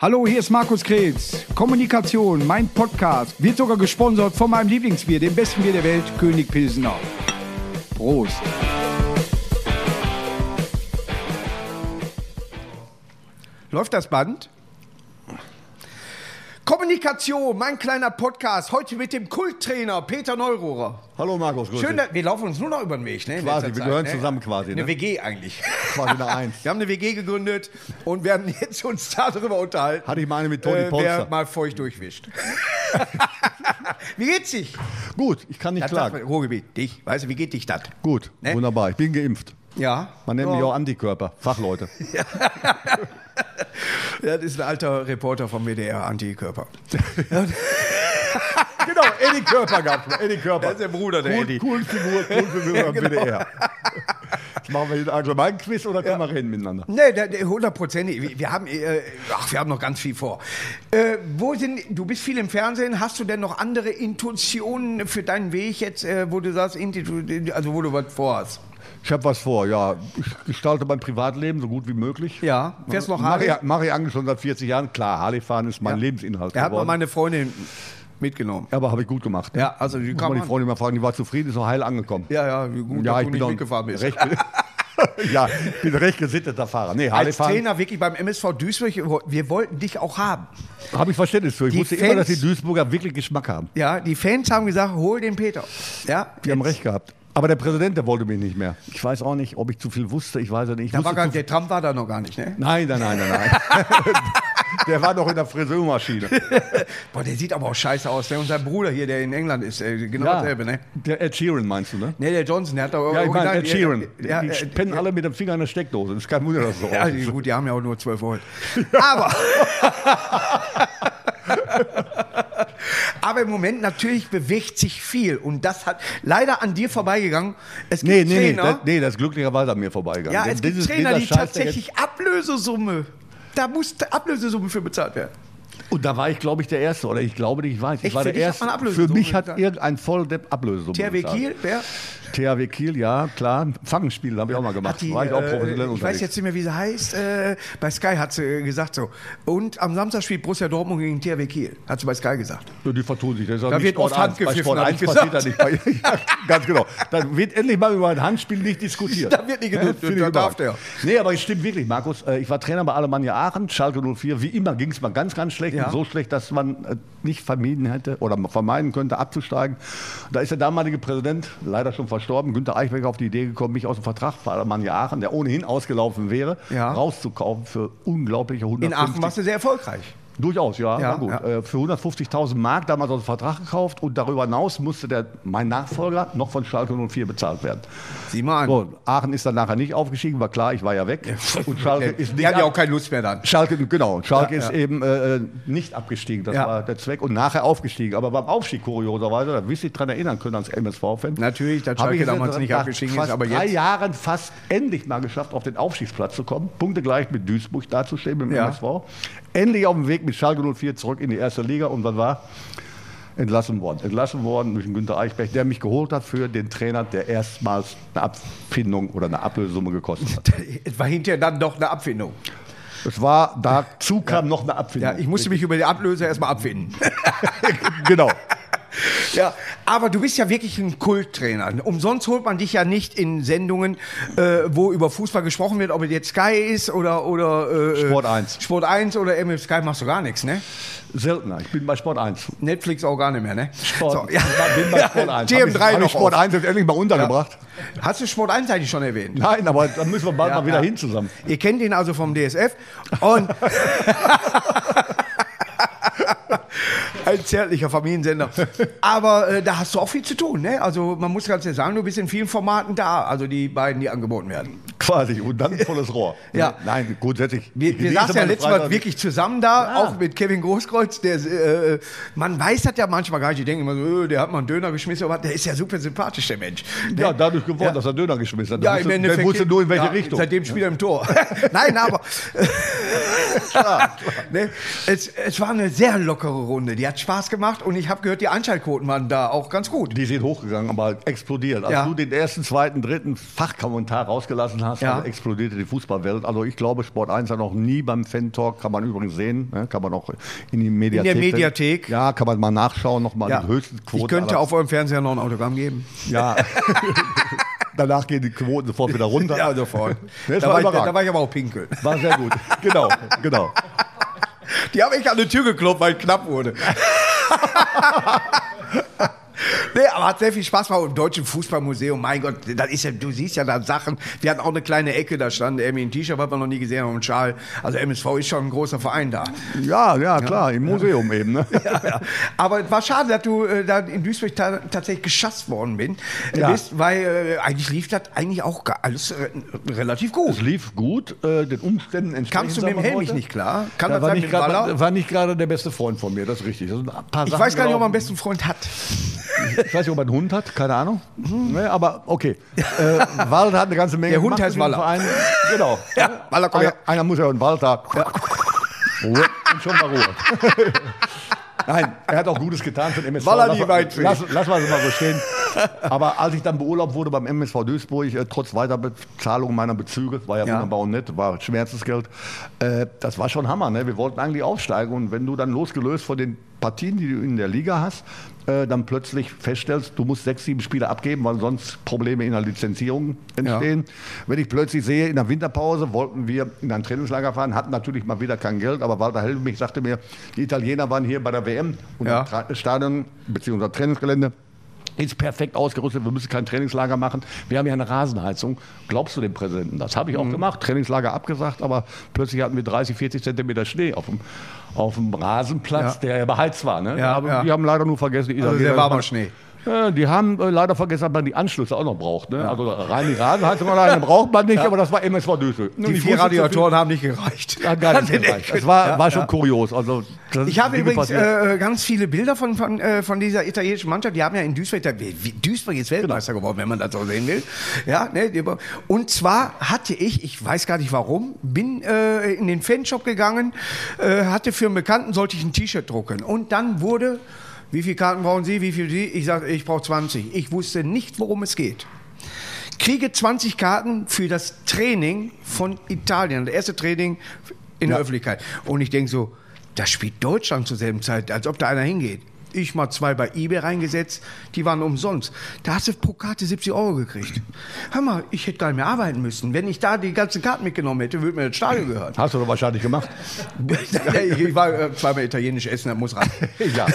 Hallo, hier ist Markus Kretz. Kommunikation, mein Podcast, wird sogar gesponsert von meinem Lieblingsbier, dem besten Bier der Welt, König Pilsener. Prost. Läuft das Band? Kommunikation, mein kleiner Podcast, heute mit dem Kulttrainer Peter Neururer. Hallo Markus, grüß Schön, dich. dass, wir laufen uns nur noch über den Weg, ne? in Quasi, letzter wir gehören ne? zusammen quasi, Eine ne? WG eigentlich. Quasi eine Eins. Wir haben eine WG gegründet und werden jetzt uns darüber unterhalten. Hatte ich mal eine mit Toni äh, Polster. Wer mal feucht durchwischt. wie geht's dich? Gut, ich kann nicht Das man, klagen. Ruhrgebiet, dich. Weißt du, wie geht dich das? Gut, Ne? wunderbar. Ich bin geimpft. Ja. Man nennt ja. mich auch Antikörper, Fachleute. Ja, Das ist ein alter Reporter vom WDR, Antikörper. genau, Eddie Körper gab's mal. Eddie Körper. Das ist der Bruder, der cool, Eddie. Cool Figur, cool Figur am genau. WDR. Jetzt machen wir den allgemeinen Quiz oder können wir reden miteinander? Nee, der- der hundertprozentig. Wir- haben, äh, ach, wir haben noch ganz viel vor. Äh, wo sind, du bist viel im Fernsehen. Hast du denn noch andere Intuitionen für deinen Weg jetzt, äh, wo du sagst, also wo du was vorhast? Ich habe was vor, ja. Ich gestalte mein Privatleben so gut wie möglich. Ja. Fährst noch Mache Harley? ich, mach ich eigentlich schon seit 40 Jahren. Klar, Harley fahren ist mein Ja. Lebensinhalt Er hat mal meine Freundin mitgenommen. Aber habe ich gut gemacht. Ja, also die Muss kann man die. Freundin mal fragen, die war zufrieden, ist noch heil angekommen. Ja, ja, wie gut, Ja, dass ich du bin nicht mitgefahren bist. recht, ja, ich bin recht gesitteter Fahrer. Nee, Harley Als fahren Trainer wirklich beim MSV Duisburg, wir wollten dich auch haben. habe ich Verständnis für. Ich Die wusste immer, dass die Fans- Duisburger wirklich Geschmack haben. Ja, die Fans haben gesagt, hol den Peter. Ja, Die haben recht gehabt. Aber der Präsident, der wollte mich nicht mehr. Ich weiß auch nicht, ob ich zu viel wusste. Ich weiß es nicht. Ich Da war gar, der Trump war da noch gar nicht, ne? Nein, nein, nein, nein, nein. der war noch in der Friseurmaschine. Boah, der sieht aber auch scheiße aus. Ne? Und sein Bruder hier, der in England ist, äh, genau dasselbe, ne? Der Ed Sheeran meinst du, ne? Ne, der Johnson, der hat doch Ja, ich meine Ed Sheeran. Ja, die äh, pennen alle mit dem Finger in der Steckdose. Das ist kein Wunder, dass so ja, gut, die haben ja auch nur 12 Volt. Aber, aber im Moment natürlich bewegt sich viel. Und das hat leider an dir vorbeigegangen. Es gibt Nee, nee, nee, Trainer, das, nee, das ist glücklicherweise an mir vorbeigegangen. ja, Denn es gibt dieses- Trainer, die Scheiß, tatsächlich Ablösesumme, da muss Ablösesumme für bezahlt werden. Und da war ich, glaube ich, der Erste. Oder ich glaube nicht, ich weiß. Echt? Ich war der Erste. Für mich hat irgendein Volldepp Ablösesumme THW bezahlt. Kiel, wer? THW Kiel, ja, klar. Fangenspiel habe ich auch mal gemacht. Die, war ich auch äh, ich weiß jetzt nicht mehr, wie sie heißt. Äh, bei Sky hat sie äh, gesagt so. Und am Samstag spielt Borussia Dortmund gegen THW Kiel. Hat sie bei Sky gesagt. Ja, die vertun sich. Das ist Da wird Sport oft 1. Hand Bei gepfiffen, Sport hab 1 ich passiert gesagt. nicht. Bei, ja, ganz genau. Dann wird endlich mal über ein Handspiel nicht diskutiert. Da wird nicht Finde ich da darf überragend. Nee, aber es stimmt wirklich, Markus. Äh, Ich war Trainer bei Alemannia Aachen, Schalke 04. Wie immer ging es mal ganz, ganz schlecht. Ja. So schlecht, dass man äh, nicht vermieden hätte oder vermeiden könnte, abzusteigen. Da ist der damalige Präsident, leider schon verstorben, Günter Eichberger, auf die Idee gekommen, mich aus dem Vertrag Alemannia Aachen, der ohnehin ausgelaufen wäre, Ja. rauszukaufen für unglaubliche 150 In Aachen warst du sehr erfolgreich. Durchaus, ja, Ja, gut. ja. Äh, Für 150.000 Mark damals dem Vertrag gekauft und darüber hinaus musste der, mein Nachfolger noch von Schalke 04 bezahlt werden. Sieh mal an. So, Aachen ist dann nachher nicht aufgestiegen, war klar, ich war ja weg. Und Schalke ist die nicht haben ja ab- auch keine Lust mehr dann. Schalke, genau, Schalke Ja, ist ja. eben äh, nicht abgestiegen, das Ja. war der Zweck und nachher aufgestiegen. Aber beim Aufstieg kurioserweise, da wirst du dich dran erinnern können als MSV-Fan. Natürlich, dass Schalke damals nicht abgestiegen ist, aber drei jetzt- Jahren fast endlich mal geschafft, auf den Aufstiegsplatz zu kommen. Punkte gleich mit Duisburg dazustehen, mit dem Ja. MSV. Endlich auf dem Weg mit Schalke 04 zurück in die erste Liga und was war? Entlassen worden. Entlassen worden durch den Günter Eichberg, der mich geholt hat für den Trainer, der erstmals eine Abfindung oder eine Ablösesumme gekostet hat. Es war hinterher dann doch eine Abfindung. Es war, dazu kam noch eine Abfindung. Ja, ich musste mich über die Ablöse erstmal abfinden. genau. Ja, aber du bist ja wirklich ein Kulttrainer. Umsonst holt man dich ja nicht in Sendungen, äh, wo über Fußball gesprochen wird, ob es jetzt Sky ist oder, oder äh, Sport 1. Sport 1 oder MF Sky machst du gar nichts, ne? Seltener. Ich bin bei Sport 1. Netflix auch gar nicht mehr, ne? Sport, So, ja. Bin bei Sport 1. GM3 hab ich, noch Sport auf. 1 jetzt endlich mal untergebracht? Hast du Sport 1 eigentlich schon erwähnt? Nein, aber da müssen wir bald Ja, mal wieder ja. hin zusammen. Ihr kennt ihn also vom DSF und ein zärtlicher Familiensender. Aber äh, da hast du auch viel zu tun, ne? Also man muss ganz ehrlich sagen, du bist in vielen Formaten da, also die beiden, die angeboten werden. Quasi. Und dann volles Rohr. Ja. Nein, grundsätzlich. Wir, ich wir saßen ja letztes Mal wirklich zusammen da, Ja. auch mit Kevin Großkreuz. Der, äh, man weiß das ja manchmal gar nicht. Die denken immer so, äh, der hat mal einen Döner geschmissen, aber der ist ja super sympathisch, der Mensch. Ne? Ja, dadurch geworden, Ja. dass er Döner geschmissen hat. Ja, Der im wusste, Endeffekt. der wusste nur in welche ja, Richtung. Seitdem spielt er im Tor. Nein, aber. ne? es, es war eine sehr lockere Runde. Die hat Spaß gemacht und ich habe gehört, die Einschaltquoten waren da auch ganz gut. Die sind hochgegangen, aber explodiert. Als Ja. du den ersten, zweiten, dritten Fachkommentar rausgelassen hast, Ja. also explodierte die Fußballwelt. Also ich glaube, Sport 1 hat noch nie beim Fan-Talk, kann man übrigens sehen, ne? kann man auch in die Mediathek. Mediathek. Ja, kann man mal nachschauen, nochmal Ja. die höchsten Quoten. Ich könnte aller- auf eurem Fernseher noch ein Autogramm geben. Ja. Danach gehen die Quoten sofort wieder runter. Ja, sofort. Das da, war ich, da war ich aber auch pinkeln. War sehr gut. Genau, genau. Die haben echt an die Tür geklopft, weil es knapp wurde. Nee, aber hat sehr viel Spaß gemacht im Deutschen Fußballmuseum. Mein Gott, das ist ja, du siehst ja da Sachen. Wir hatten auch eine kleine Ecke, da stand irgendwie ein T-Shirt, was wir noch nie gesehen haben, und ein Schal. Also MSV ist schon ein großer Verein da. Ja, ja, klar, im Museum eben. Ne? Ja, ja. Aber es war schade, dass du äh, da in Duisburg ta tatsächlich geschasst worden bin, äh, Ja. bist, weil äh, eigentlich lief das eigentlich auch alles äh, relativ gut. Es lief gut, äh, den Umständen entsprechend. Kamst du mit dem heute. nicht klar? Kann Da das war sein nicht, grad, war nicht gerade der beste Freund von mir, das ist richtig. Das Ich weiß gar nicht, ob er einen besten Freund hat. Ich weiß nicht, ob er einen Hund hat, keine Ahnung. Ne, aber okay. Äh, Walter hat eine ganze Menge Der Hund heißt Waller. Verein. Genau. Ja, Waller, komm einer, her. einer muss ja einen Walter. Ruhe und schon mal Ruhe. Nein, er hat auch Gutes getan für den MSV. Waller Lass- die Weitweg. Lass, lass mal so mal so stehen. Aber als ich dann beurlaubt wurde beim MSV Duisburg, äh, trotz Weiterbezahlung meiner Bezüge, war ja, Ja. wunderbar und nett, war Schmerzensgeld, äh, das war schon Hammer. Ne? Wir wollten eigentlich aufsteigen und wenn du dann losgelöst von den Partien, die du in der Liga hast, äh, dann plötzlich feststellst, du musst sechs, sieben Spiele abgeben, weil sonst Probleme in der Lizenzierung entstehen. Wenn ich plötzlich sehe, in der Winterpause wollten wir in ein Trainingslager fahren, hatten natürlich mal wieder kein Geld, aber Walter Helmich sagte mir, die Italiener waren hier bei der WM und Ja. das Stadion bzw. Trainingsgelände ist perfekt ausgerüstet, wir müssen kein Trainingslager machen. Wir haben ja eine Rasenheizung. Glaubst du dem Präsidenten? Das habe ich auch Mhm. gemacht. Trainingslager abgesagt, aber plötzlich hatten wir 30, 40 Zentimeter Schnee auf dem, auf dem Rasenplatz, Ja. der ja beheizt war. Ne? Ja, aber ja. die haben leider nur vergessen, die Also Italiener- sehr warmer Schnee. Ja, die haben äh, leider vergessen, dass man die Anschlüsse auch noch braucht. Ne? Also rein die Rasenheizung alleine braucht man nicht, aber das war MSV Duisburg. Die vier Radiatoren haben nicht gereicht. Hat gar nicht gereicht. Es war, Ja, war schon ja. kurios. Also, Ich habe übrigens passieren. äh, ganz viele Bilder von, von, äh, von dieser italienischen Mannschaft. Die haben ja in Duisburg, Duisburg ist Weltmeister geworden, wenn man das so sehen will. Ja, ne, die- und zwar hatte ich, ich weiß gar nicht warum, bin äh, in den Fanshop gegangen, äh, hatte für einen Bekannten, sollte ich ein T-Shirt drucken. Und dann wurde, wie viele Karten brauchen Sie, wie viel Sie? Ich sage, ich brauche 20. Ich wusste nicht, worum es geht. Kriege 20 Karten für das Training von Italien, das erste Training in der Öffentlichkeit. Und ich denke so, da spielt Deutschland zur selben Zeit, als ob da einer hingeht. Ich mal zwei bei eBay reingesetzt, die waren umsonst. Da hast du pro Karte 70 Euro gekriegt. Hör mal, ich hätte gar nicht mehr arbeiten müssen. Wenn ich da die ganzen Karten mitgenommen hätte, würde mir das Stadion gehören. Hast du doch wahrscheinlich gemacht. ich war äh, zweimal italienisch essen, das muss rein. ja.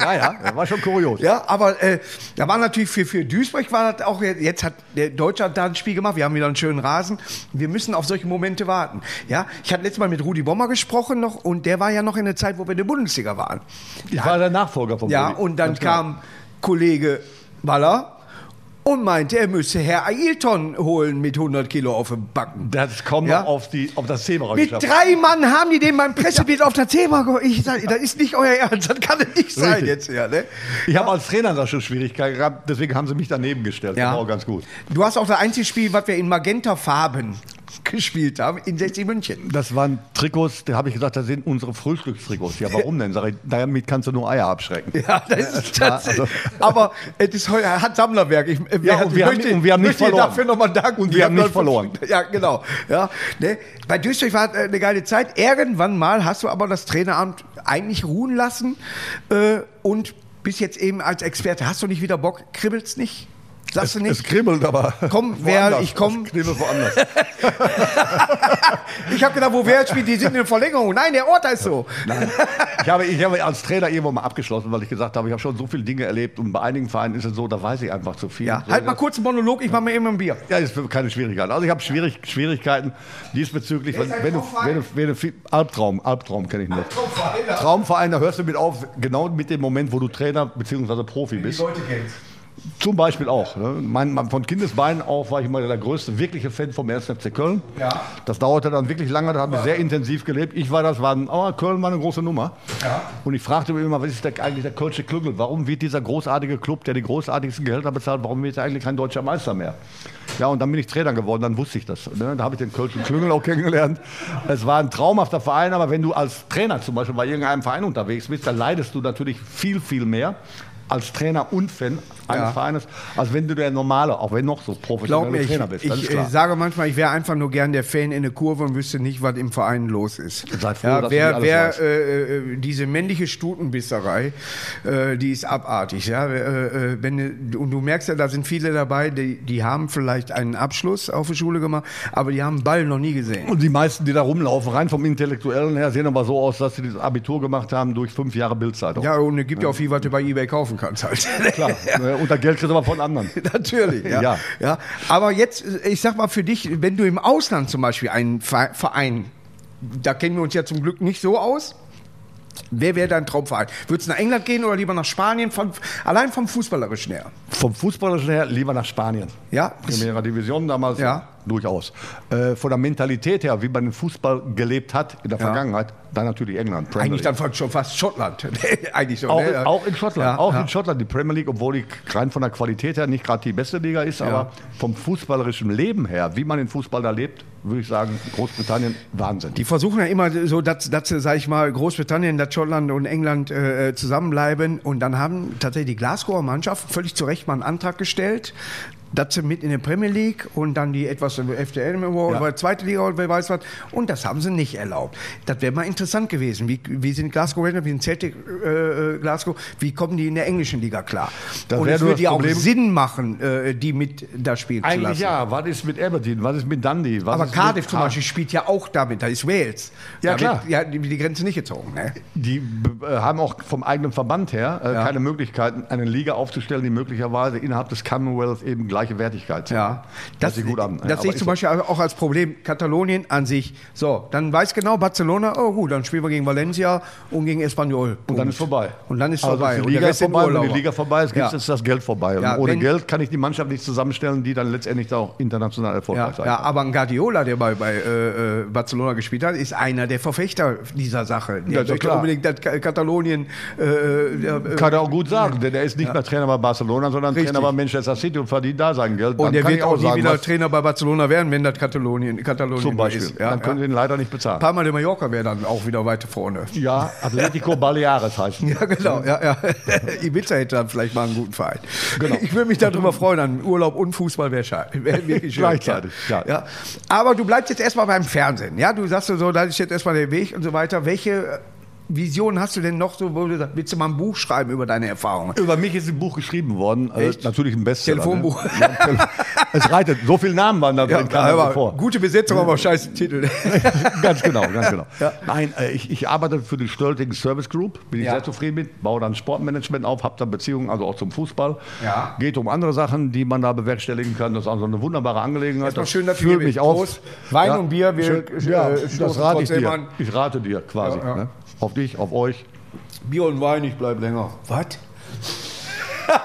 ja, ja, das war schon kurios. Ja, aber äh, da war natürlich für, für Duisburg war das auch, jetzt hat der Deutschland da ein Spiel gemacht, wir haben wieder einen schönen Rasen. Wir müssen auf solche Momente warten. Ja, ich hatte letztes Mal mit Rudi Bommer gesprochen noch und der war ja noch in der Zeit, wo wir in der Bundesliga waren. Ich war der Nachfolger von Ja, Rudi. und dann Ganz genau. kam Kollege Waller und meinte, er müsse Herr Ailton holen mit 100 Kilo auf dem Backen. Das kommt Ja? auf, die, auf das Thema Mit geschafft. drei Mann haben die den beim Pressebild auf der Thema geholt. Ich sag, das ist nicht euer Ernst, das kann es nicht sein Richtig. jetzt. Ja, ne? Ich habe als Trainer da schon Schwierigkeiten gehabt, deswegen haben sie mich daneben gestellt. Ja. Das war auch ganz gut. Du hast auch das einzige Spiel, was wir in Magenta-Farben gespielt haben, in 60 München. Das waren Trikots, da habe ich gesagt, das sind unsere Frühstückstrikots. Ja, warum denn? Sag ich, damit kannst du nur Eier abschrecken. Ja, das ist war- das, also- aber es ist heute, er hat Sammlerwerk. Ich, äh, Ja, und wir haben- und wir haben nicht möchte verloren. dafür nochmal danken. Und wir haben nicht dann- verloren. Ja, genau. Ja, ne? Bei Duisburg war es äh, eine geile Zeit. Irgendwann mal hast du aber das Traineramt eigentlich ruhen lassen äh, und bis jetzt eben als Experte. Hast du nicht wieder Bock? Kribbelt's nicht? Sagst du Es nicht? kribbelt, aber. Komm, wer- ich komm- Es kribbelt woanders. Ich habe gedacht, wo wer spielt, die sind in Verlängerung. Nein, der Ort ist so. Ich habe, ich habe als Trainer irgendwann mal abgeschlossen, weil ich gesagt habe, ich habe schon so viele Dinge erlebt und bei einigen Vereinen ist es so, da weiß ich einfach zu viel. Ja, So, halt mal kurz einen Monolog, ich mache mir eben ein Bier. Ja, ist keine Schwierigkeit. Also ich habe schwierig, Schwierigkeiten diesbezüglich. Wenn, wenn, du, wenn, du, wenn du Albtraum, Albtraum kenne ich nicht. Traumverein, da hörst du mit auf, genau mit dem Moment, wo du Trainer bzw. Profi bist. Leute kennst. Zum Beispiel auch. Ne? Mein, von Kindesbeinen auf war ich immer der größte wirkliche Fan vom 1. FC Köln. Ja. Das dauerte dann wirklich lange, da haben wir sehr intensiv gelebt. Ich war das, war, oh, Köln war eine große Nummer. Ja. Und ich fragte mich immer, was ist der, eigentlich der Kölsche Klüngel? Warum wird dieser großartige Club, der die großartigsten Gehälter bezahlt, warum wird er eigentlich kein deutscher Meister mehr? Ja, und dann bin ich Trainer geworden, dann wusste ich das. Ne? Da habe ich den Kölschen Klüngel auch kennengelernt. Es war ein traumhafter Verein, aber wenn du als Trainer zum Beispiel bei irgendeinem Verein unterwegs bist, dann leidest du natürlich viel, viel mehr als Trainer und Fan eines Ja. Vereines, als wenn du der normale, auch wenn noch so Glaub professionelle mir, ich, Trainer bist. Ich äh, sage manchmal, ich wäre einfach nur gern der Fan in der Kurve und wüsste nicht, was im Verein los ist. Sei froh, ja, wer, wer äh, äh, diese männliche Stutenbisserei, äh, die ist abartig. Ja? Äh, äh, wenn, und du merkst ja, da sind viele dabei, die, die haben vielleicht einen Abschluss auf der Schule gemacht, aber die haben einen Ball noch nie gesehen. Und die meisten, die da rumlaufen, rein vom Intellektuellen her, sehen aber so aus, dass sie das Abitur gemacht haben durch fünf Jahre Bildzeitung. Ja, und es gibt ja auch viel, was du bei Ebay kaufen kannst. Halt. Klar. Und das Geld kriegst du aber von anderen. Natürlich, ja. Ja. ja. Aber jetzt, ich sag mal für dich, wenn du im Ausland zum Beispiel einen Ve- Verein, da kennen wir uns ja zum Glück nicht so aus. Wer wäre dein Traumverein? Würdest du nach England gehen oder lieber nach Spanien? Von, allein vom Fußballerischen her. Vom Fußballerischen her lieber nach Spanien. Ja? Primera Division damals Ja. durchaus. Äh, von der Mentalität her, wie man den Fußball gelebt hat in der Ja. Vergangenheit, dann natürlich England. Premier Eigentlich League. dann schon fast Schottland. Eigentlich schon. auch, ne? auch in Schottland, Ja, auch ja. in Schottland, die Premier League, obwohl die rein von der Qualität her nicht gerade die beste Liga ist, aber vom fußballerischen Leben her, wie man den Fußball da lebt, würde ich sagen, Großbritannien Wahnsinn. Die versuchen ja immer so, dass, dass sag ich mal, Großbritannien, dass Schottland und England äh, zusammenbleiben. Und dann haben tatsächlich die Glasgower Mannschaft völlig zu Recht mal einen Antrag gestellt, dass sie mit in der Premier League und dann die etwas FDL, Ja. oder zweite Liga oder wer weiß was. Und das haben sie nicht erlaubt. Das wäre mal interessant gewesen. Wie, wie sind Glasgow Rangers, wie sind Celtic äh, Glasgow, wie kommen die in der englischen Liga klar? Das und es würde ja auch Sinn machen, äh, die mit da spielen zu Eigentlich lassen. ja, was ist mit Aberdeen, was ist mit Dundee? Was Aber Cardiff zum Beispiel spielt ja auch damit, da ist Wales. Ja, da klar. Ja, die, die Grenze nicht gezogen. Ne? Die äh, haben auch vom eigenen Verband her äh, Ja. keine Möglichkeiten, eine Liga aufzustellen, die möglicherweise innerhalb des Commonwealth eben gleiche Wertigkeit. Ja, Das sieht gut an. Ja, Das aber sehe ich zum so. Beispiel auch als Problem. Katalonien an sich. So, dann weiß genau Barcelona, oh gut, dann spielen wir gegen Valencia und gegen Espanyol. Und dann ist vorbei. Und dann ist also vorbei. Die Und Liga ist vorbei. Wenn die. Liga vorbei ist, Ja. ist das Geld vorbei. Ja, ohne Geld kann ich die Mannschaft nicht zusammenstellen, die dann letztendlich da auch international erfolgreich Ja, sein ja, kann. aber ein Guardiola, der bei, bei äh, äh, Barcelona gespielt hat, ist einer der Verfechter dieser Sache. Der Ja, möchte klar. unbedingt dass Ka- Katalonien. Äh, äh, äh, Kann er auch gut sagen, denn er ist nicht mehr Trainer bei Barcelona, sondern Richtig. Trainer bei Manchester City und verdient da sein Geld. und Dann der kann wird ich auch nie sagen, wieder Trainer bei Barcelona werden, wenn das Katalonien, Katalonien Zum Beispiel. ist. Ja, dann können ja. wir ihn leider nicht bezahlen. Palma de Mallorca wäre dann auch wieder weiter vorne. Ja, Atletico Baleares heißt Ja, genau. Ja, ja. Ibiza hätte dann vielleicht mal einen guten Verein. Genau. Ich würde mich darüber freuen, an Urlaub und Fußball wäre wär wirklich schön. Gleichzeitig, ja. ja. Aber du bleibst jetzt erstmal beim Fernsehen. Ja, du sagst so, das ist jetzt erstmal der Weg und so weiter. Welche Visionen hast du denn noch so, wo du sagst, willst du mal ein Buch schreiben über deine Erfahrungen? Über mich ist ein Buch geschrieben worden. Echt? natürlich ein Bestseller. Telefonbuch. Ne? Ja, es reitet. So viele Namen waren da drin, so vor. gute Besetzung, aber scheiß Titel. ganz genau, ganz genau. Ja. Nein, äh, ich, ich arbeite für die Stölting Service Group, bin ich Ja. sehr zufrieden mit, baue dann Sportmanagement auf, habe dann Beziehungen, also auch zum Fußball. Ja. Geht um andere Sachen, die man da bewerkstelligen kann. Das ist also eine wunderbare Angelegenheit. Erstmal Das schön, dass fühlt mich auf. Wein und Bier, wir, schön, äh, ja, das rate ich dir. an. Ich rate dir quasi. Ja, ja. Ne? Auf dich, auf euch. Bier und Wein, ich bleib länger. Was?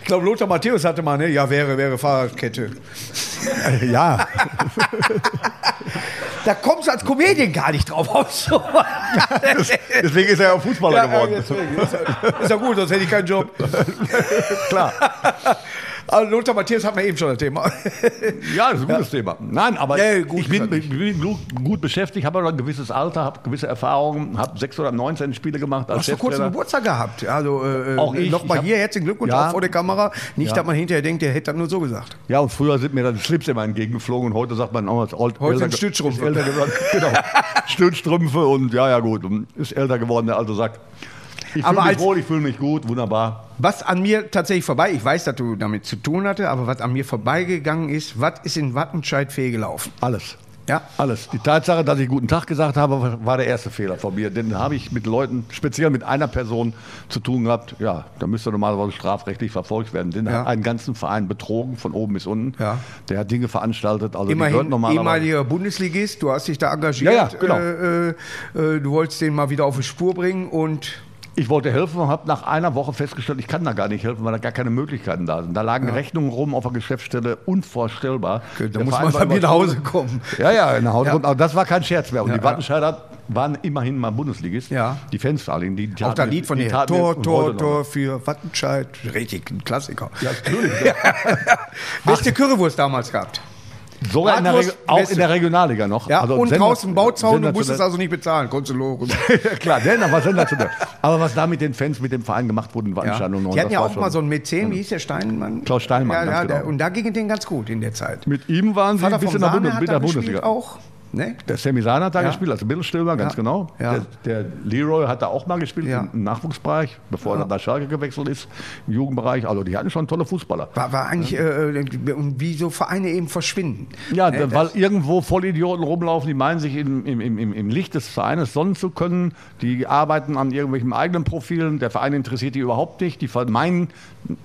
ich glaube, Lothar Matthäus hatte mal, ne? Ja, wäre, wäre Fahrradkette. Ja, Da kommst du als Comedian gar nicht drauf aus. deswegen ist er ja Fußballer Ja, geworden. deswegen. ist, ja, ist ja gut, sonst hätte ich keinen Job. Klar. Also Lothar Matthäus hat man eben schon das Thema. Ja, das ist ein gutes Thema. Nein, aber Ja, gut ich bin, ich bin gut, gut beschäftigt, habe aber ein gewisses Alter, habe gewisse Erfahrungen, habe sechs oder 19 Spiele gemacht als Hast du kurz. Geburtstag gehabt? Also, äh, Auch ich. Nochmal Ich hab- hier, herzlichen Glückwunsch Ja. auch vor der Kamera. Nicht, Ja. dass man hinterher denkt, der hätte das nur so gesagt. Ja, und früher sind mir dann die Slips immer entgegengeflogen und heute sagt man, oh, ist alt, Heute sind Stützstrümpfe. genau. Stützstrümpfe und ja, ja gut, ist älter geworden, der alte Sack. Ich fühle mich als- wohl, ich fühle mich gut, wunderbar. Was an mir tatsächlich vorbei, ich weiß, dass du damit zu tun hatte, aber was an mir vorbeigegangen ist, was ist in Wattenscheid fehlgelaufen? Alles. Ja? Alles. Die Tatsache, dass ich guten Tag gesagt habe, war der erste Fehler von mir. Denn habe ich mit Leuten, speziell mit einer Person zu tun gehabt, ja, da müsste normalerweise strafrechtlich verfolgt werden. Den Ja. hat einen ganzen Verein betrogen, von oben bis unten. Ja. Der hat Dinge veranstaltet, also die Immerhin ehemaliger Bundesligist, du hast dich da engagiert. Ja, ja, genau. äh, äh, äh, du wolltest den mal wieder auf die Spur bringen und Ich wollte helfen und habe nach einer Woche festgestellt, ich kann da gar nicht helfen, weil da gar keine Möglichkeiten da sind. Da lagen Rechnungen rum auf der Geschäftsstelle, unvorstellbar. Da Der muss Verein man bei mir nach Hause kommen. Ja, ja, nach Hause Ja. kommen. Aber das war kein Scherz mehr. Und Ja, die ja. Wattenscheider waren immerhin mal Bundesligist. Ja. Die Fans vor allem. Die, die Auch das Lied von dir. Tor, Tor, noch. Tor für Wattenscheid. Richtig, ein Klassiker. Ja, natürlich. Beste Currywurst damals gehabt. Sogar in der, Reg- auch in der Regionalliga noch. Ja, Also und sender- draußen Bauzaun, du musstest sensationell. also nicht bezahlen. Konntest du lochen. Ja, klar, der war sensationell. Aber was da mit den Fans, mit dem Verein gemacht wurde in Ja. Wattenscheid und Die hatten ja war auch mal so einen Mäzen, wie hieß der Steinmann? Klaus Steinmann, Ja, ganz ja, genau. der, und da ging es denen ganz gut in der Zeit. Mit ihm waren sie Vater bis vom in der, Sahne Bundes hat in da der gespielt Bundesliga. auch. Ne? Der Sammy Sahn hat da Ja. gespielt, als Mittelstürmer, ganz Ja. genau. Ja. Der, der Leroy hat da auch mal gespielt im Nachwuchsbereich, bevor er nach Schalke gewechselt ist, im Jugendbereich. Also die hatten schon tolle Fußballer. War, war eigentlich, äh, äh, und wie so Vereine eben verschwinden. Ja, Ne, weil das- irgendwo Vollidioten rumlaufen, die meinen, sich im, im, im, im Licht des Vereines sonnen zu können. Die arbeiten an irgendwelchen eigenen Profilen. Der Verein interessiert die überhaupt nicht. Die meinen,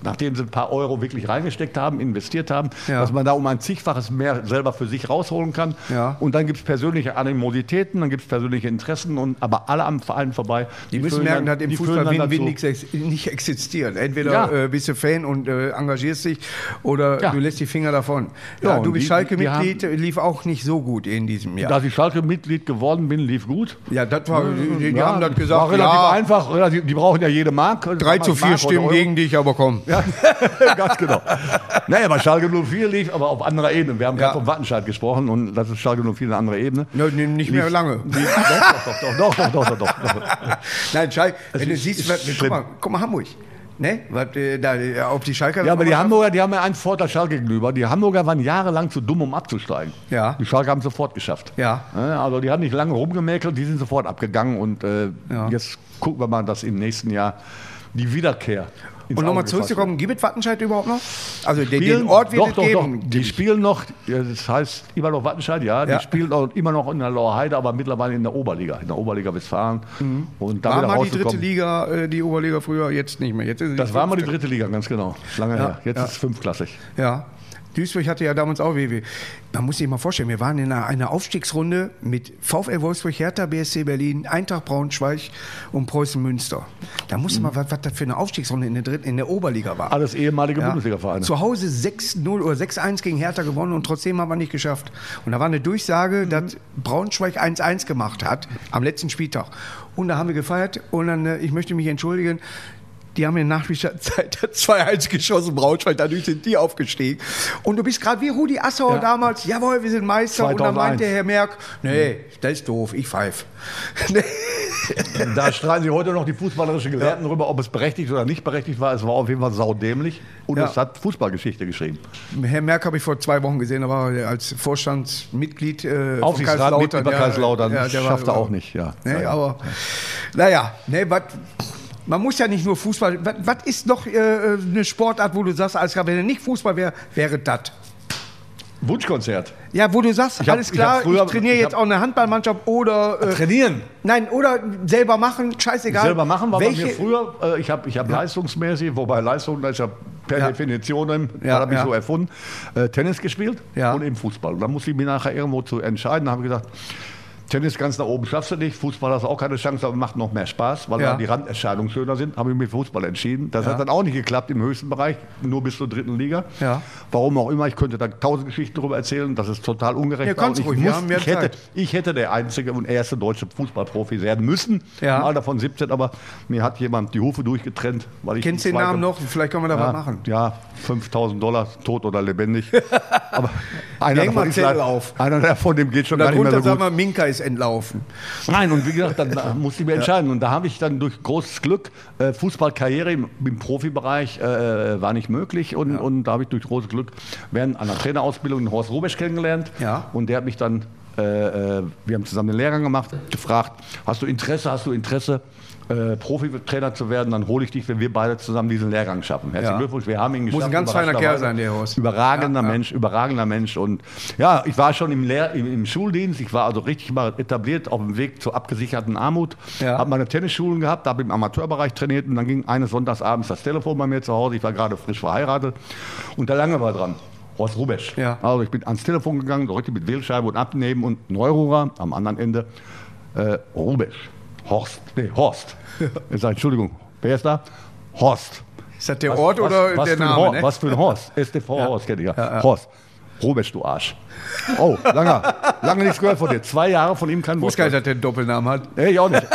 nachdem sie ein paar Euro wirklich reingesteckt haben, investiert haben, dass man da um ein zigfaches mehr selber für sich rausholen kann. Und dann gibt es persönliche Animositäten, dann gibt es persönliche Interessen, und, aber alle am Verein vorbei. Die müssen füllen merken, dass im die Fußball Win-Win nicht existiert. Entweder Ja. äh, bist du Fan und äh, engagierst dich oder Ja. du lässt die Finger davon. Ja, du bist die- Schalke-Mitglied, lief auch nicht so gut in diesem Jahr. Dass ich Schalke-Mitglied geworden bin, lief gut. ja, das war, die, die haben das War gesagt, relativ ja, einfach. Relativ, die brauchen ja jede Mark. 3 zu 4 Mark Stimmen gegen dich, aber komm. Ja, ganz genau. Naja, bei Schalke 04 lief aber auf anderer Ebene. Wir haben gerade vom Wattenscheid gesprochen und das ist Schalke 04 eine andere andere Ebene. Ja, nicht mehr lange. doch, doch, doch, doch, doch, doch doch Nein, Schalke, also wenn du siehst, guck mal, guck mal Hamburg. Ne? Was, äh, da, äh, auf die Schalker. Ja, aber die Hamburger, die haben ja einen Vorteil Schalke gegenüber. Die Hamburger waren jahrelang zu dumm, um abzusteigen. Ja. Die Schalke haben es sofort geschafft. Ja. Also die haben nicht lange rumgemäkelt, die sind sofort abgegangen und äh, ja. jetzt gucken wir mal, dass im nächsten Jahr die Wiederkehr und nochmal zurückzukommen, gibt es Wattenscheid überhaupt noch? Also spielen, den Ort wird doch, es doch, geben. Doch. Die spielen noch, das heißt immer noch Wattenscheid, ja, Ja. die spielen auch immer noch in der Lorheide, aber mittlerweile in der Oberliga, in der Oberliga Westfalen. Und da Mhm. War mal die dritte. Liga, äh, die Oberliga früher, jetzt nicht mehr. Jetzt Das war mal die dritte Liga, ganz genau. Lange Ja, her. Jetzt ja. ist es fünfklassig. Ja. Duisburg hatte ja damals auch WW. Man muss sich mal vorstellen, wir waren in einer, einer Aufstiegsrunde mit VfL Wolfsburg, Hertha, BSC Berlin, Eintracht Braunschweig und Preußen Münster. Da musste man, was, was das für eine Aufstiegsrunde in der, dritten, in der Oberliga war. Alles ehemalige Ja. Bundesliga-Vereine. Zu Hause 6-0 oder 6-1 gegen Hertha gewonnen und trotzdem haben wir nicht geschafft. Und da war eine Durchsage, Mhm. dass Braunschweig 1-1 gemacht hat am letzten Spieltag. Und da haben wir gefeiert und dann, äh, ich möchte mich entschuldigen, die haben in Nachspielzeit 2-1 geschossen, Braunschweig, dadurch sind die aufgestiegen. Und du bist gerade wie Rudi Assauer Ja. damals, jawohl, wir sind Meister. Und dann 2001. meinte Herr Merck, nee, das ist doof, ich pfeif. Nee. Da streiten sich heute noch die fußballerischen Gelehrten darüber, ob es berechtigt oder nicht berechtigt war. Es war auf jeden Fall saudämlich und Ja. es hat Fußballgeschichte geschrieben. Herr Merck habe ich vor zwei Wochen gesehen, da war er als Vorstandsmitglied äh, von Aufsichtsrat mit Kaiserslautern. über Ja, Kaiserslautern ja, der schafft war- er auch nicht. Ja. Nee, Ja, ja. aber naja, nee, wat, man muss ja nicht nur Fußball. Was ist noch äh, eine Sportart, wo du sagst, alles klar, wenn er nicht Fußball wäre, wäre das? Wunschkonzert. Ja, wo du sagst, Ich hab- alles ich klar, ich, früher- trainiere ich jetzt hab- auch eine Handballmannschaft oder äh, Trainieren. nein, oder selber machen, scheißegal. Selber machen war Welche, bei mir früher. Äh, ich habe ich hab leistungsmäßig, wobei Leistung, ist ja per Ja. Definition, Ja, habe ich ja. so erfunden, äh, Tennis gespielt Ja. und eben Fußball. Und da musste ich mich nachher irgendwo zu entscheiden. Habe ich gesagt, Tennis ganz nach oben schaffst du nicht, Fußball hast du auch keine Chance, aber macht noch mehr Spaß, weil Ja. da die Randerscheinungen schöner sind. Habe ich mich für Fußball entschieden. Das Ja. hat dann auch nicht geklappt im höchsten Bereich, nur bis zur dritten Liga. Ja. Warum auch immer, ich könnte da tausend Geschichten darüber erzählen, das ist total ungerecht. Ja, ich, ruhig, muss, ich, hätte, ich hätte der einzige und erste deutsche Fußballprofi werden müssen, Ja. im Alter von 17, aber mir hat jemand die Hufe durchgetrennt. Weil ich Kennst den Namen noch? Vielleicht können wir da was machen. ja, 5000 Dollar, tot oder lebendig. aber einer mal davon, ist leider- auf. einer davon dem geht schon gar nicht mehr so gut. Minka ist entlaufen. Nein, und wie gesagt, dann äh, musste ich mir entscheiden. Und da habe ich dann durch großes Glück, äh, Fußballkarriere im, im Profibereich äh, war nicht möglich. Und, und da habe ich durch großes Glück während einer Trainerausbildung den Horst Rubesch kennengelernt. Ja. Und der hat mich dann, äh, äh, wir haben zusammen den Lehrgang gemacht, gefragt, hast du Interesse, hast du Interesse, äh, Profitrainer zu werden, dann hole ich dich, wenn wir beide zusammen diesen Lehrgang schaffen. Herzlichen Ja. Glückwunsch, wir haben ihn geschafft. ein ganz feiner Kerl sein, der Horst. Überragender Ja, ja. Mensch, überragender Mensch. Und ja, ich war schon im, Lehr im, im Schuldienst, ich war also richtig mal etabliert auf dem Weg zur abgesicherten Armut. Ja. Habe meine Tennisschulen gehabt, habe im Amateurbereich trainiert und dann ging eines Sonntagsabends das Telefon bei mir zu Hause. Ich war gerade frisch verheiratet und der Lange war dran. Horst Rubesch. Ja. Also ich bin ans Telefon gegangen, drückte mit Wählscheibe und abnehmen und Neururer am anderen Ende. Äh, Rubesch. Horst, nee, Horst. Ich sage, Entschuldigung, wer ist da? Horst. Ist das der Ort oder was der Name? Horst, Ne? Was für ein Horst? STV Horst, kenne ich ja. Horst. Robesch, du Arsch. Oh, lange, lange nichts gehört von dir. Zwei Jahre von ihm kein Ich Wort. wusste gar nicht, dass der einen Doppelnamen hat. Nee, ich auch nicht.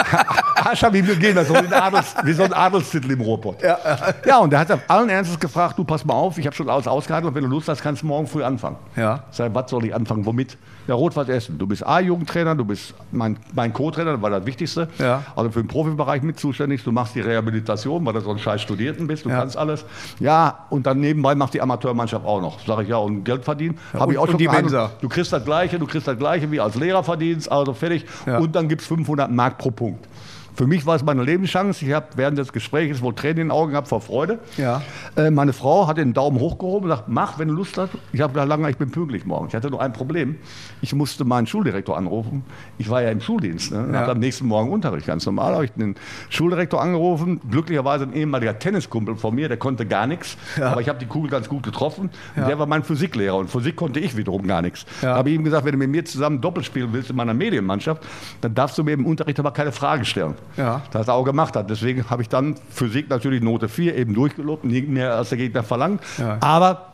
Arsch habe ich ihm gegeben, so Adels, wie so ein Adelstitel im Ruhrpott. Ja, ja, und der hat allen Ernstes gefragt, du pass mal auf, ich habe schon alles ausgehandelt und wenn du Lust hast, kannst du morgen früh anfangen. Ja. Ich sag, was soll ich anfangen, womit? Ja, Rotwald essen. Du bist A-Jugendtrainer, du bist mein, mein Co-Trainer, das war das Wichtigste. Ja. Also für den Profibereich mit zuständig. Du machst die Rehabilitation, weil du so ein scheiß Studierten bist, du Ja. kannst alles. Ja, und dann nebenbei macht die Amateurmannschaft auch noch. Sag ich ja, und Geld verdienen. Habe und- ich auch schon die. Mensa. Du kriegst das Gleiche, du kriegst das Gleiche wie als Lehrer verdienst, also fertig. Ja. Und dann gibt es 500 Mark pro Punkt. Für mich war es meine Lebenschance. Ich habe während des Gesprächs wohl Tränen in den Augen gehabt vor Freude. Ja. Äh, meine Frau hat den Daumen hochgehoben und gesagt, mach, wenn du Lust hast. Ich habe gesagt, lange, ich bin pünktlich morgen. Ich hatte nur ein Problem. Ich musste meinen Schuldirektor anrufen. Ich war ja im Schuldienst. Ne? Ja. am nächsten Morgen Unterricht. Ganz normal habe ich den Schuldirektor angerufen. Glücklicherweise ein ehemaliger Tenniskumpel von mir, der konnte gar nichts. Aber ich habe die Kugel ganz gut getroffen. Und Der war mein Physiklehrer. Und Physik konnte ich wiederum gar nichts. Ja. Da habe ich ihm gesagt, wenn du mit mir zusammen Doppel spielen willst in meiner Medienmannschaft, dann darfst du mir im Unterricht aber keine Frage stellen. Ja. Das hat er auch gemacht hat. Deswegen habe ich dann Physik natürlich Note 4 eben durchgelobt, nie mehr als der Gegner verlangt. Ja. Aber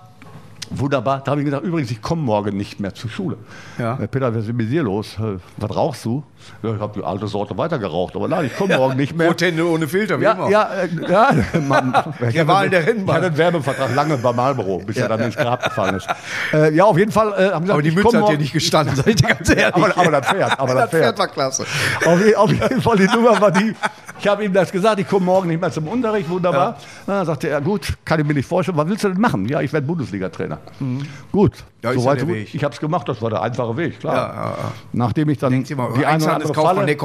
wunderbar, da habe ich gesagt, übrigens, ich komme morgen nicht mehr zur Schule. Ja. Äh, Peter, was ist mit dir los? Äh, Was rauchst du? Ja, ich habe die alte Sorte weiter geraucht, aber nein, ich komme morgen nicht mehr. Rothände ohne Filter, wie Ja, immer. ja, äh, ja. Ich Der hatte- Wahl der Ich Rennbahn. hatte einen Werbevertrag lange bei Marlboro, bis er dann ins Grab gefallen ist. Äh, ja, auf jeden Fall. Äh, haben gesagt, Aber die ich Mütze hat dir nicht gestanden, sag ich dir ganz ehrlich. aber, aber das Pferd, aber das das Pferd. War klasse. Auf, auf jeden Fall, die Nummer war die. Ich habe ihm das gesagt, ich komme morgen nicht mehr zum Unterricht, wunderbar. Na, sagte er, gut, kann ich mir nicht vorstellen, was willst du denn machen? Ja, ich werde Bundesliga-Trainer. Gut, Mhm. Ist ja soweit so. Ich habe es gemacht, das war der einfache Weg, klar. Ja, ja, ja. Nachdem ich dann mal, die eine oder andere Falle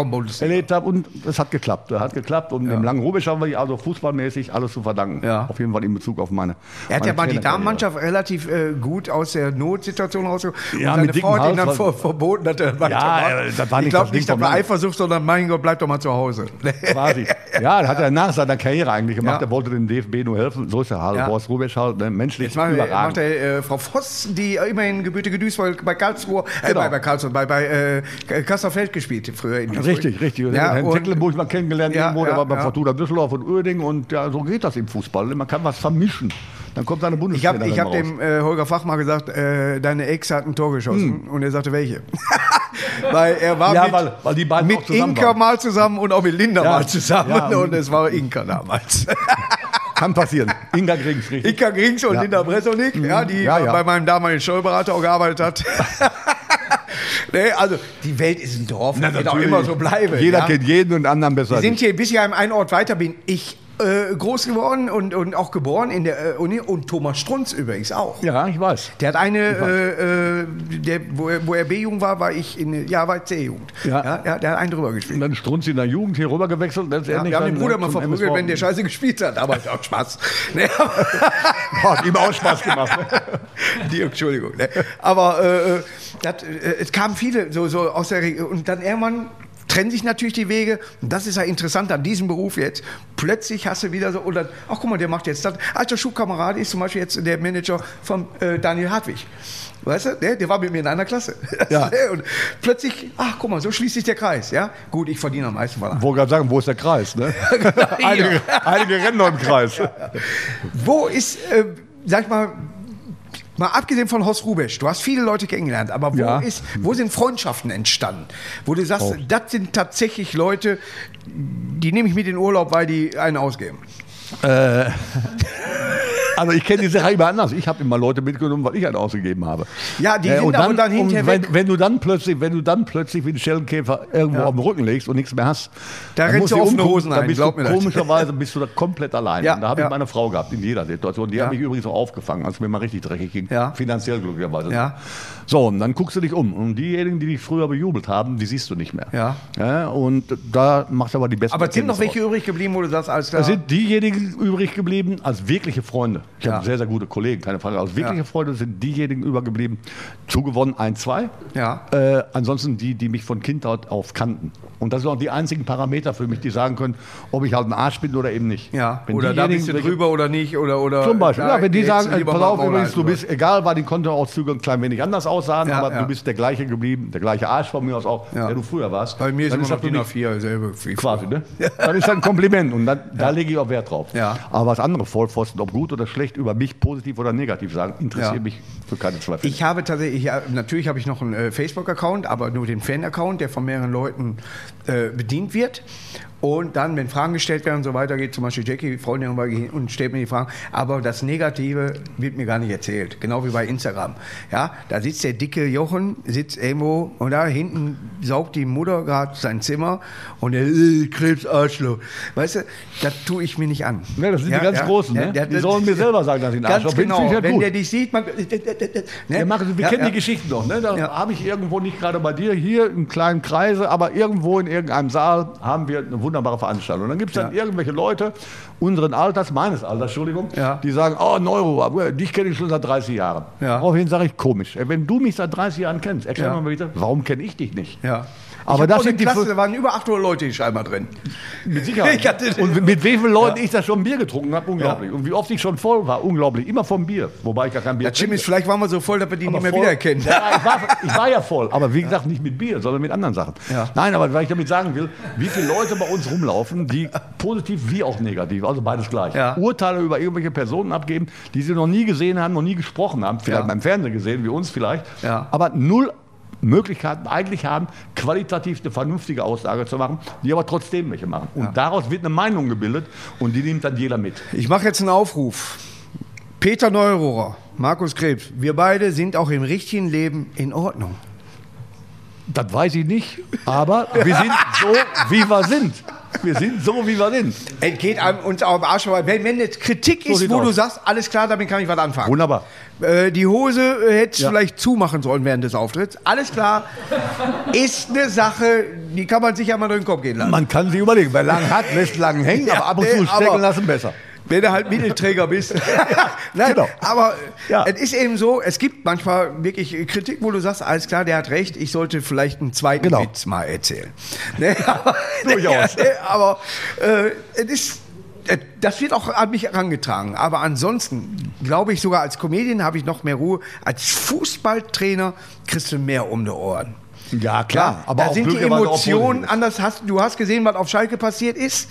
erlebt habe und es hat geklappt. Es hat geklappt und dem langen Rubisch haben wir also fußballmäßig alles zu verdanken. Ja. Auf jeden Fall in Bezug auf meine Er hat meine ja mal die. Damenmannschaft relativ äh, gut aus der Notsituation rausgeholt. Ja, und seine mit Frau hat ihm dann vor, verboten, dass er weitermacht. äh, das war ich nicht glaube das Ding nicht, das war Land. Eifersucht, sondern mein Gott, bleib doch mal zu Hause. Quasi. Ja, das hat er nach seiner Karriere eigentlich gemacht. Ja. Er wollte dem DFB nur helfen. So ist er halt. Ja. Horst Rubisch halt, ne, menschlich Jetzt macht, macht er, äh, Frau Voss, die immerhin gebürtige Duisburg bei Karlsruhe, äh, Genau. bei, bei Karlsruhe, bei, bei äh, Kasserfeld gespielt früher in Duisburg. Richtig, richtig. Ja, Herrn Tecklenburg mal kennengelernt Ja, irgendwo, der ja, war bei. Fortuna Düsseldorf und Uerding und ja, so geht das im Fußball. Man kann was vermischen. Dann kommt seine Ich Bundestrainer habe ich hab dem äh, Holger Fach mal gesagt, äh, deine Ex hat ein Tor geschossen. Und er sagte, welche? weil er war Hm. Ja, mit, weil- weil die beiden mit Inka waren. mal zusammen und auch mit Linda Ja, mal zusammen. ja, und es war Inka damals. Kann passieren. Inga Grings, richtig. Inka Grings und Ja. Linda Bresonik, ja, die Ja, ja. bei meinem damaligen Steuerberater auch gearbeitet hat. nee, also die Welt ist ein Dorf, das wird auch immer so bleiben. Jeder ja. kennt jeden und anderen besser. Wir sind hier bis hier am einen Ort weiter, bin ich äh, groß geworden und, und auch geboren in der äh, Uni und Thomas Strunz übrigens auch. ja, ich weiß. Der hat eine, äh, äh, der, wo, er, wo er B-Jugend war, war ich in, ja, war C-Jugend. Ja. Ja, der hat einen drüber Und gespielt. dann Strunz in der Jugend hier rüber gewechselt. Ja, wir haben den Bruder mal verprügelt, wenn der Scheiße gespielt hat, aber hat auch Spaß. Ne, Hat ihm auch Spaß gemacht. Die, Entschuldigung. Ne? Aber äh, das, es kamen viele so, so aus der Region. Und dann irgendwann trennen sich natürlich die Wege. Und das ist ja interessant an diesem Beruf jetzt. Plötzlich hast du wieder so, oder, ach guck mal, der macht jetzt das. Alter Schulkamerad ist zum Beispiel jetzt der Manager von äh, Daniel Hartwig. Weißt du, der, der war mit mir in einer Klasse. Ja. Und plötzlich, ach guck mal, so schließt sich der Kreis. Ja? Gut, ich verdiene am meisten Wollte gerade sagen, wo ist der Kreis? Ne? einige, einige rennen noch im Kreis. Wo ist, äh, sag ich mal, mal abgesehen von Horst Rubesch, du hast viele Leute kennengelernt, aber wo, Ja. ist, wo sind Freundschaften entstanden? Wo du sagst, Oh. das sind tatsächlich Leute, die nehme ich mit in Urlaub, weil die einen ausgeben. Also ich kenne die Sache immer anders. Ich habe immer Leute mitgenommen, weil ich einen ausgegeben habe. Ja, die Äh, sind und aber dann hinterher wenn, weg. wenn du dann plötzlich, wenn du dann plötzlich wie ein Schellenkäfer irgendwo auf dem Rücken legst und nichts mehr hast, Da dann rennst du du offene Hosen dann ein, bist glaub du mir das. komischerweise bist du da komplett allein. Ja, und da habe ja. ich meine Frau gehabt in jeder Situation. Die Ja. hat mich übrigens auch aufgefangen, als mir mal richtig dreckig ging. Ja. Finanziell glücklicherweise. Ja. So, und dann guckst du dich um. Und diejenigen, die dich früher bejubelt haben, die siehst du nicht mehr. Ja. Ja, und da macht aber die besten Aber sind noch welche aus. übrig geblieben, wo du sagst, als da. Sind diejenigen übrig geblieben als wirkliche Freunde. Ich Ja. habe sehr, sehr gute Kollegen, keine Frage. Als wirkliche Ja. Freunde sind diejenigen übergeblieben, zugewonnen ein, zwei. Ja. Äh, ansonsten die, die mich von Kindheit auf kannten Und das sind auch die einzigen Parameter für mich, die sagen können, ob ich halt ein Arsch bin oder eben nicht. Ja, Wenn oder da bist du drüber oder nicht. Oder, oder Zum Beispiel, ja, wenn die sagen, lieber pass auf, übrigens, du bist, egal, war die Kontoauszüge ein klein wenig anders aussahen, Ja, aber ja. du bist der gleiche geblieben, der gleiche Arsch von mir aus auch, der du früher warst. Bei mir ist immer noch das für DIN mich A4 selbe. wie Quasi, ne? Dann ist das ein Kompliment und dann, da lege ich auch Wert drauf. Ja. Aber was andere Vollpfosten, ob gut oder schlecht, über mich positiv oder negativ sagen, interessiert mich für keine zwei Fälle. Ich habe tatsächlich, natürlich habe ich noch einen äh, Facebook-Account, aber nur den Fan-Account, der von mehreren Leuten äh, bedient wird. Und dann, wenn Fragen gestellt werden und so weiter, geht zum Beispiel Jackie, Freundin, und stellt mir die Fragen. Aber das Negative wird mir gar nicht erzählt. Genau wie bei Instagram. Ja, da sitzt der dicke Jochen, sitzt irgendwo und da hinten saugt die Mutter gerade sein Zimmer und der äh, Krebsarschloch. Weißt du, das tue ich mir nicht an. Ne, das sind die ganz Großen, ne? Die sollen mir selber sagen, dass ich ein Arschloch bin, genau. halt Wenn der dich sieht, man, ne? Ja, Markus, wir Ja, kennen ja. die Geschichten noch. Ne? Da Ja. habe ich irgendwo, nicht gerade bei dir, hier in kleinen Kreise, aber irgendwo in irgendeinem Saal haben wir eine wunderbare Veranstaltung. Und dann gibt es dann Ja. irgendwelche Leute, unseren Alters, meines Alters, Entschuldigung, Ja. die sagen, oh Neuro, dich kenne ich schon seit 30 Jahren. Ja. Daraufhin sage ich, komisch. Ey, Wenn du mich seit 30 Jahren kennst, erklär Ja. mal bitte, warum kenne ich dich nicht? Ja. Aber das sind die Klasse, da waren über 800 Leute scheinbar drin. Mit Sicherheit. Und mit wie vielen Leuten ich da schon Bier getrunken habe, unglaublich. Und wie oft ich schon voll war, unglaublich. Immer vom Bier, wobei ich gar kein Bier Ja, Jim trinke. ist, vielleicht waren wir so voll, dass wir die Aber nicht mehr voll- wiedererkennen. Ja, ich, war, ich war ja voll, aber wie gesagt, nicht mit Bier, sondern mit anderen Sachen. Ja. Nein, aber was ich damit sagen will, wie viele Leute bei uns rumlaufen, die positiv wie auch negativ, also beides gleich, Ja. Urteile über irgendwelche Personen abgeben, die sie noch nie gesehen haben, noch nie gesprochen haben, vielleicht Ja. beim Fernsehen gesehen, wie uns vielleicht, Ja. aber null Möglichkeiten eigentlich haben, qualitativ eine vernünftige Aussage zu machen, die aber trotzdem welche machen. Und daraus wird eine Meinung gebildet und die nimmt dann jeder mit. Ich mache jetzt einen Aufruf. Peter Neurohrer, Markus Krebs, wir beide sind auch im richtigen Leben in Ordnung. Das weiß ich nicht, aber wir sind so, wie wir sind. Wir sind so, wie wir sind. Es geht einem uns auch am Arsch vorbei. Wenn, wenn jetzt Kritik So ist, wo aus. du sagst, alles klar, damit kann ich was anfangen. Wunderbar. Äh, die Hose äh, hättest du Ja. vielleicht zumachen sollen während des Auftritts. Alles klar. ist eine Sache, die kann man sich ja mal durch den Kopf gehen lassen. Man kann sich überlegen, wer lang hat, lässt lang hängen, Ja, aber ab und zu stecken aber- lassen besser. Wenn du halt Mittelträger bist. Nein, Genau. aber äh, Ja. es ist eben so, es gibt manchmal wirklich Kritik, wo du sagst, alles klar, der hat recht, ich sollte vielleicht einen zweiten Genau. Witz mal erzählen. Ne, aber, Durchaus. Ne, aber äh, es ist, äh, das wird auch an mich herangetragen. Aber ansonsten glaube ich sogar als Comedian habe ich noch mehr Ruhe. Als Fußballtrainer kriegst du mehr um die Ohren. Ja, klar. aber da auch sind die Emotionen anders. Hast, du hast gesehen, was auf Schalke passiert ist.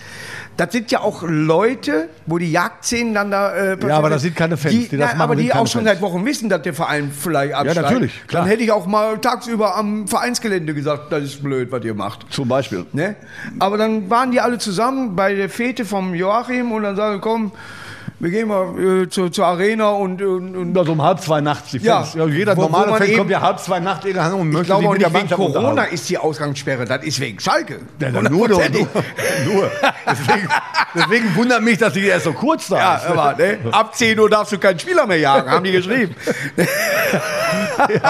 Das sind ja auch Leute, wo die Jagdszenen dann da äh, passiert aber das sind keine Fans, die das na, machen, Aber die auch schon Fans. seit Wochen wissen, dass der Verein vielleicht absteigt. natürlich, klar. Dann hätte ich auch mal tagsüber am Vereinsgelände gesagt, das ist blöd, was ihr macht. Zum Beispiel. Ne? Aber dann waren die alle zusammen bei der Fete vom Joachim und dann sagen, komm, wir gehen mal äh, zur, zur Arena und, und, und Also um halb zwei nachts die Ja, Fans. Ja, jeder wo- wo normale man Fan eben- kommt ja halb zwei nachts in der Hand und ich möchte glaube sich auch nicht wegen Corona ist die Ausgangssperre, das ist wegen Schalke. Ja, nur, nur, nur, nur. Deswegen, deswegen wundert mich, dass die erst so kurz da Ja, ist. aber ne, ab 10 Uhr darfst du keinen Spieler mehr jagen, haben die geschrieben.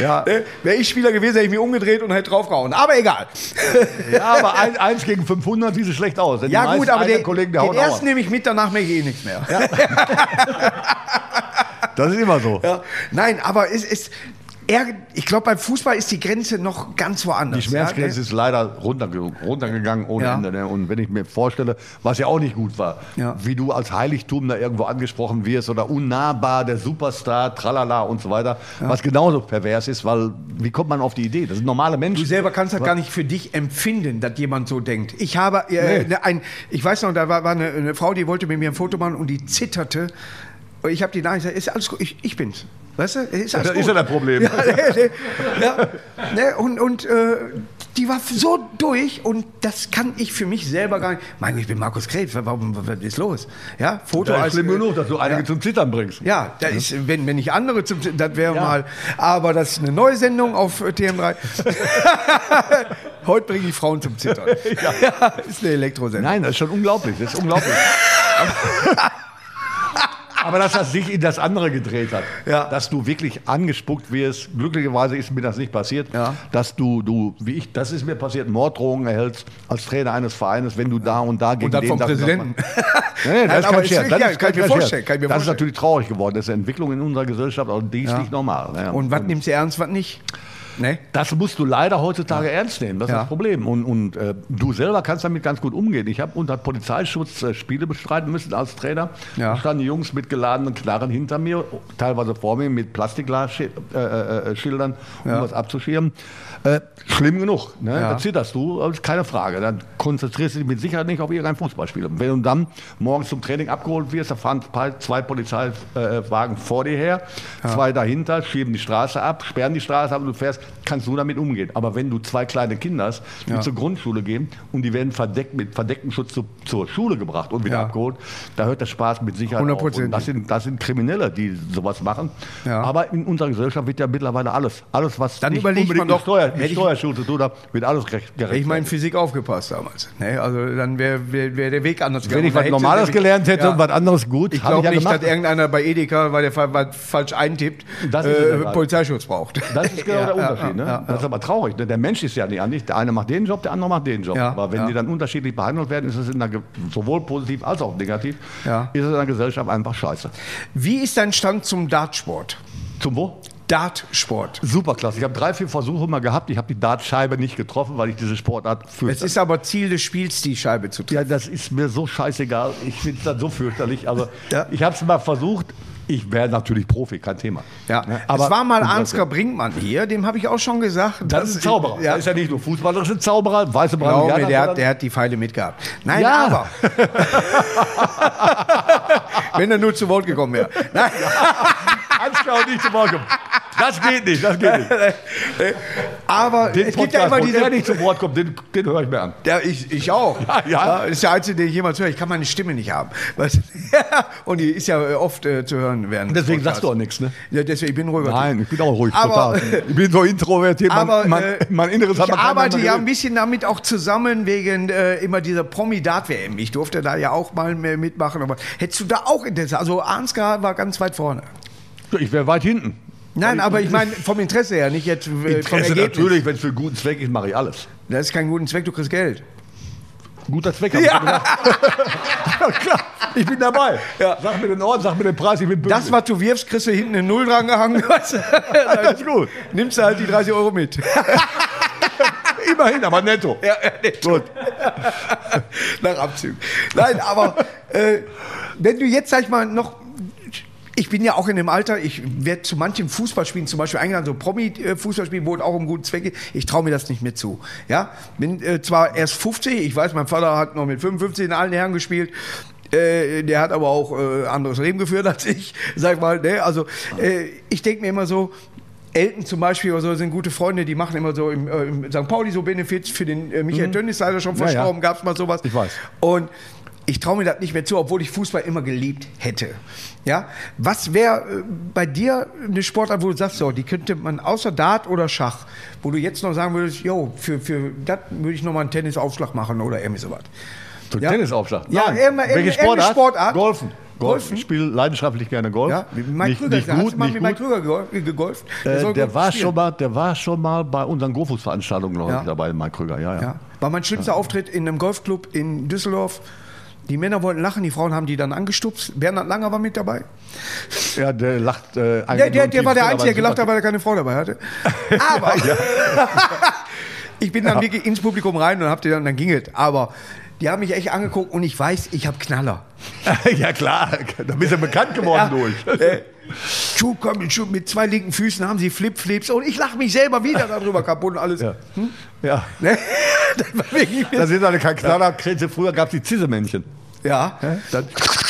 Ja, Ne? Wäre ich Spieler gewesen, hätte ich mich umgedreht und hätte draufgehauen. Aber egal. ja aber ein, eins gegen 500 sieht es schlecht aus. Denn Ja gut, aber den, Kollegen, der den ersten nehme ich mit, danach merke ich eh nichts mehr. Das ist immer so. Ja. Nein, aber es ist... eher- Ich glaube, beim Fußball ist die Grenze noch ganz woanders. Die Schmerzgrenze ja, ist leider runterge runtergegangen ohne Ja. Ende. Ne? Und wenn ich mir vorstelle, was ja auch nicht gut war, Ja. wie du als Heiligtum da irgendwo angesprochen wirst oder unnahbar, der Superstar, tralala und so weiter, was genauso pervers ist, weil wie kommt man auf die Idee? Das sind normale Menschen. Du selber kannst das gar nicht für dich empfinden, dass jemand so denkt. Ich habe äh, Nee. ne, ein, ich weiß noch, da war, war eine, eine Frau, die wollte mit mir ein Foto machen und die zitterte. Ich habe die Nachricht gesagt, ist alles gut, ich, ich bin's. Weißt du, ist alles Das gut. ist ja das Problem. Ja, ne, ne, ja, ne, und und äh, die war so durch und das kann ich für mich selber gar nicht. Mein, ich bin Markus Krebs, warum, was ist los? Ja, Foto Das ist als schlimm genug, dass du einige ja. zum Zittern bringst. Ja, das ist, wenn, wenn nicht andere zum, das wäre Ja. mal. Aber das ist eine neue Sendung auf äh, TM3. Heute bringe ich Frauen zum Zittern. Ja, ist eine Elektrosendung. Nein, das ist schon unglaublich. Das ist unglaublich. Aber dass das sich in das andere gedreht hat, Ja. dass du wirklich angespuckt wirst, glücklicherweise ist mir das nicht passiert, Ja. dass du, du, wie ich, das ist mir passiert, Morddrohungen erhältst als Trainer eines Vereines, wenn du da und da gegen Und dann den vom und Präsidenten. Nee, Nein, das ist kein Scherz. Das ist kann ich mir kein vorstellen, Scherz. kann ich mir Das ist natürlich traurig geworden. Das ist eine Entwicklung in unserer Gesellschaft, aber die ist Ja. nicht normal. Ja. Und was nimmst du ernst, was nicht? Nee. Das musst du leider heutzutage ernst nehmen. Das ist Ja. das Problem. Und, und äh, du selber kannst damit ganz gut umgehen. Ich habe unter Polizeischutz äh, Spiele bestreiten müssen als Trainer. Ja. Da standen Jungs mit geladenen Knarren hinter mir, teilweise vor mir mit Plastikglasschildern, äh, äh, Schildern, um Ja. was abzuschirmen. Äh, schlimm genug. Ne? Ja. Da zitterst du, ist keine Frage. Dann konzentrierst du dich mit Sicherheit nicht auf irgendein Fußballspiel. Wenn du dann morgens zum Training abgeholt wirst, da fahren zwei Polizeiwagen vor dir her, zwei dahinter, schieben die Straße ab, sperren die Straße ab und du fährst, kannst du damit umgehen. Aber wenn du zwei kleine Kinder hast, die Ja. zur Grundschule gehen und die werden verdeckt mit verdecktem Schutz zu, zur Schule gebracht und wieder Ja. abgeholt, da hört der Spaß mit Sicherheit auf. Und das sind, das sind Kriminelle, die sowas machen. Ja. Aber in unserer Gesellschaft wird ja mittlerweile alles, alles was Dann nicht überlegt unbedingt man doch, Steuer, mit ich- Steuerschuld zu tun hat, wird alles gerecht. Hätte ich in Physik aufgepasst damals. Ne? Also dann wäre wär, wär der Weg anders Wenn ich was Normales gelernt hätte Ja. und was anderes gut, Ich habe glaube ja nicht, gemacht. dass irgendeiner bei Edeka, weil der was falsch eintippt, äh. Polizeischutz braucht. Das ist genau Ja, der Unterschied. ne? Das ist aber traurig. Ne? Der Mensch ist ja nicht anders. Der eine macht den Job, der andere macht den Job. Aber wenn die dann unterschiedlich behandelt werden, ist es sowohl positiv als auch negativ, ist es in der Gesellschaft einfach scheiße. Wie ist dein Stand zum Dartsport? Zum wo? Dartsport. Superklasse. Ich habe drei, vier Versuche mal gehabt. Ich habe die Dartscheibe nicht getroffen, weil ich diese Sportart für. Es ist aber Ziel des Spiels, die Scheibe zu treffen. ja, das ist mir so scheißegal. Ich finde es dann so fürchterlich. Also, Ja. ich habe es mal versucht. Ich wäre natürlich Profi, kein Thema. Ja, Ne? es war mal Ansgar Brinkmann hier, dem habe ich auch schon gesagt. Das ist ein Zauberer. Ja, Das ist ja nicht nur Fußballer, das ist ein Zauberer, weiße Brasilianer. der, hat, der hat die Pfeile mitgehabt. Nein, Ja. aber. Wenn er nur zu Wort gekommen wäre. Nein, und nicht zu Wort kommen. Das geht nicht, das geht nicht. aber Den es gibt ja Podcast, immer diese. er nicht zu Wort kommt, den, den höre ich mir an. Ja, ich, ich auch. Ja, ja. Das ist der einzige, den ich jemals höre. Ich kann meine Stimme nicht haben. Weißt? Und die ist ja äh, oft äh, zu hören des Deswegen sagst du auch nichts, ne? Ja, deswegen, ich bin ruhiger. Nein, ich bin auch ruhig, Aber- total. Ich bin so introvertiert, Aber mein, äh, mein Inneres hat ich man keinem arbeite ja ein bisschen damit auch zusammen wegen äh, immer dieser Promi-Dart-WM. Ich durfte da ja auch mal mitmachen. Aber hättest du da auch Interesse? Also Ansgar war ganz weit vorne. Ich wäre weit hinten. Nein, aber ich meine vom Interesse her, nicht jetzt äh, vom Interesse Ergebnis. natürlich, wenn es für einen guten Zweck ist, mache ich alles. Das ist kein guter Zweck, du kriegst Geld. Guter Zweck, hab ich Ja. gesagt. Ja, klar, ich bin dabei. Sag mir den Ort, sag mir den Preis, ich bin pünktlich. Das, was du wirfst, kriegst du hinten eine Null dran gehangen. Weißt du? Das ist gut. Nimmst du halt die 30 Euro mit. Immerhin, aber netto. Ja, ja, nee. Gut. Nach Abzügen. Nein, aber äh, wenn du jetzt, sag ich mal, noch. Ich bin ja auch in dem Alter, ich werde zu manchen Fußballspielen zum Beispiel eingeladen, so Promi-Fußballspielen, wo es auch um guten Zweck geht. Ich traue mir das nicht mehr zu. Ja, bin äh, zwar erst 50, ich weiß, mein Vater hat noch mit 55 in allen Herren gespielt. Äh, der hat aber auch äh, anderes Leben geführt als ich, sag ich mal. Ne? Also äh, ich denke mir immer so, Elton zum Beispiel oder so sind gute Freunde, die machen immer so im, äh, im St. Pauli so Benefits für den äh, Michael Tönnies, ist leider schon Mhm. Ja, ja. verstorben, gab es mal sowas. Ich weiß. Und ich traue mir das nicht mehr zu, obwohl ich Fußball immer geliebt hätte. Ja, was wäre äh, bei dir eine Sportart, wo du sagst, so, die könnte man außer Dart oder Schach, wo du jetzt noch sagen würdest, jo, für, für das würde ich noch mal einen Tennisaufschlag machen oder irgendwie sowas. Zum Ja. Tennisaufschlag. Ja, Nein. irgendeine- Welche irgendeine Sportart? Sportart? Golfen. Golf. Golfen? Ich spiele leidenschaftlich gerne Golf. Ja, Mike nicht, Krüger, nicht hast gut, mal nicht mit Mike. Krüger gegol- gegolft? Äh, soll der, war spielen. schon mal, der war schon mal bei unseren Go-Fuß-Veranstaltungen glaube Ja. dabei, Mike Krüger. Ja, ja. Ja. War mein schlimmster Auftritt in einem Golfclub in Düsseldorf. Die Männer wollten lachen, die Frauen haben die dann angestupst. Bernhard Langer war mit dabei. Ja, der lacht. Äh, Der, der, der war der Einzige, der gelacht hat, weil er keine Frau dabei hatte. Aber ich bin dann wirklich ins Publikum rein und hab die dann, dann ging es. Aber die haben mich echt angeguckt und ich weiß, ich habe Knaller. ja, klar. Da bist du bekannt geworden durch. Äh, Schuh kommt Schuh, mit zwei linken Füßen haben sie Flip-Flips und ich lache mich selber wieder darüber kaputt und alles. Ja. ja. Ne? Das war wirklich Da sind alle kein Knaller. Früher gab es die Zissemännchen. Ja. Das,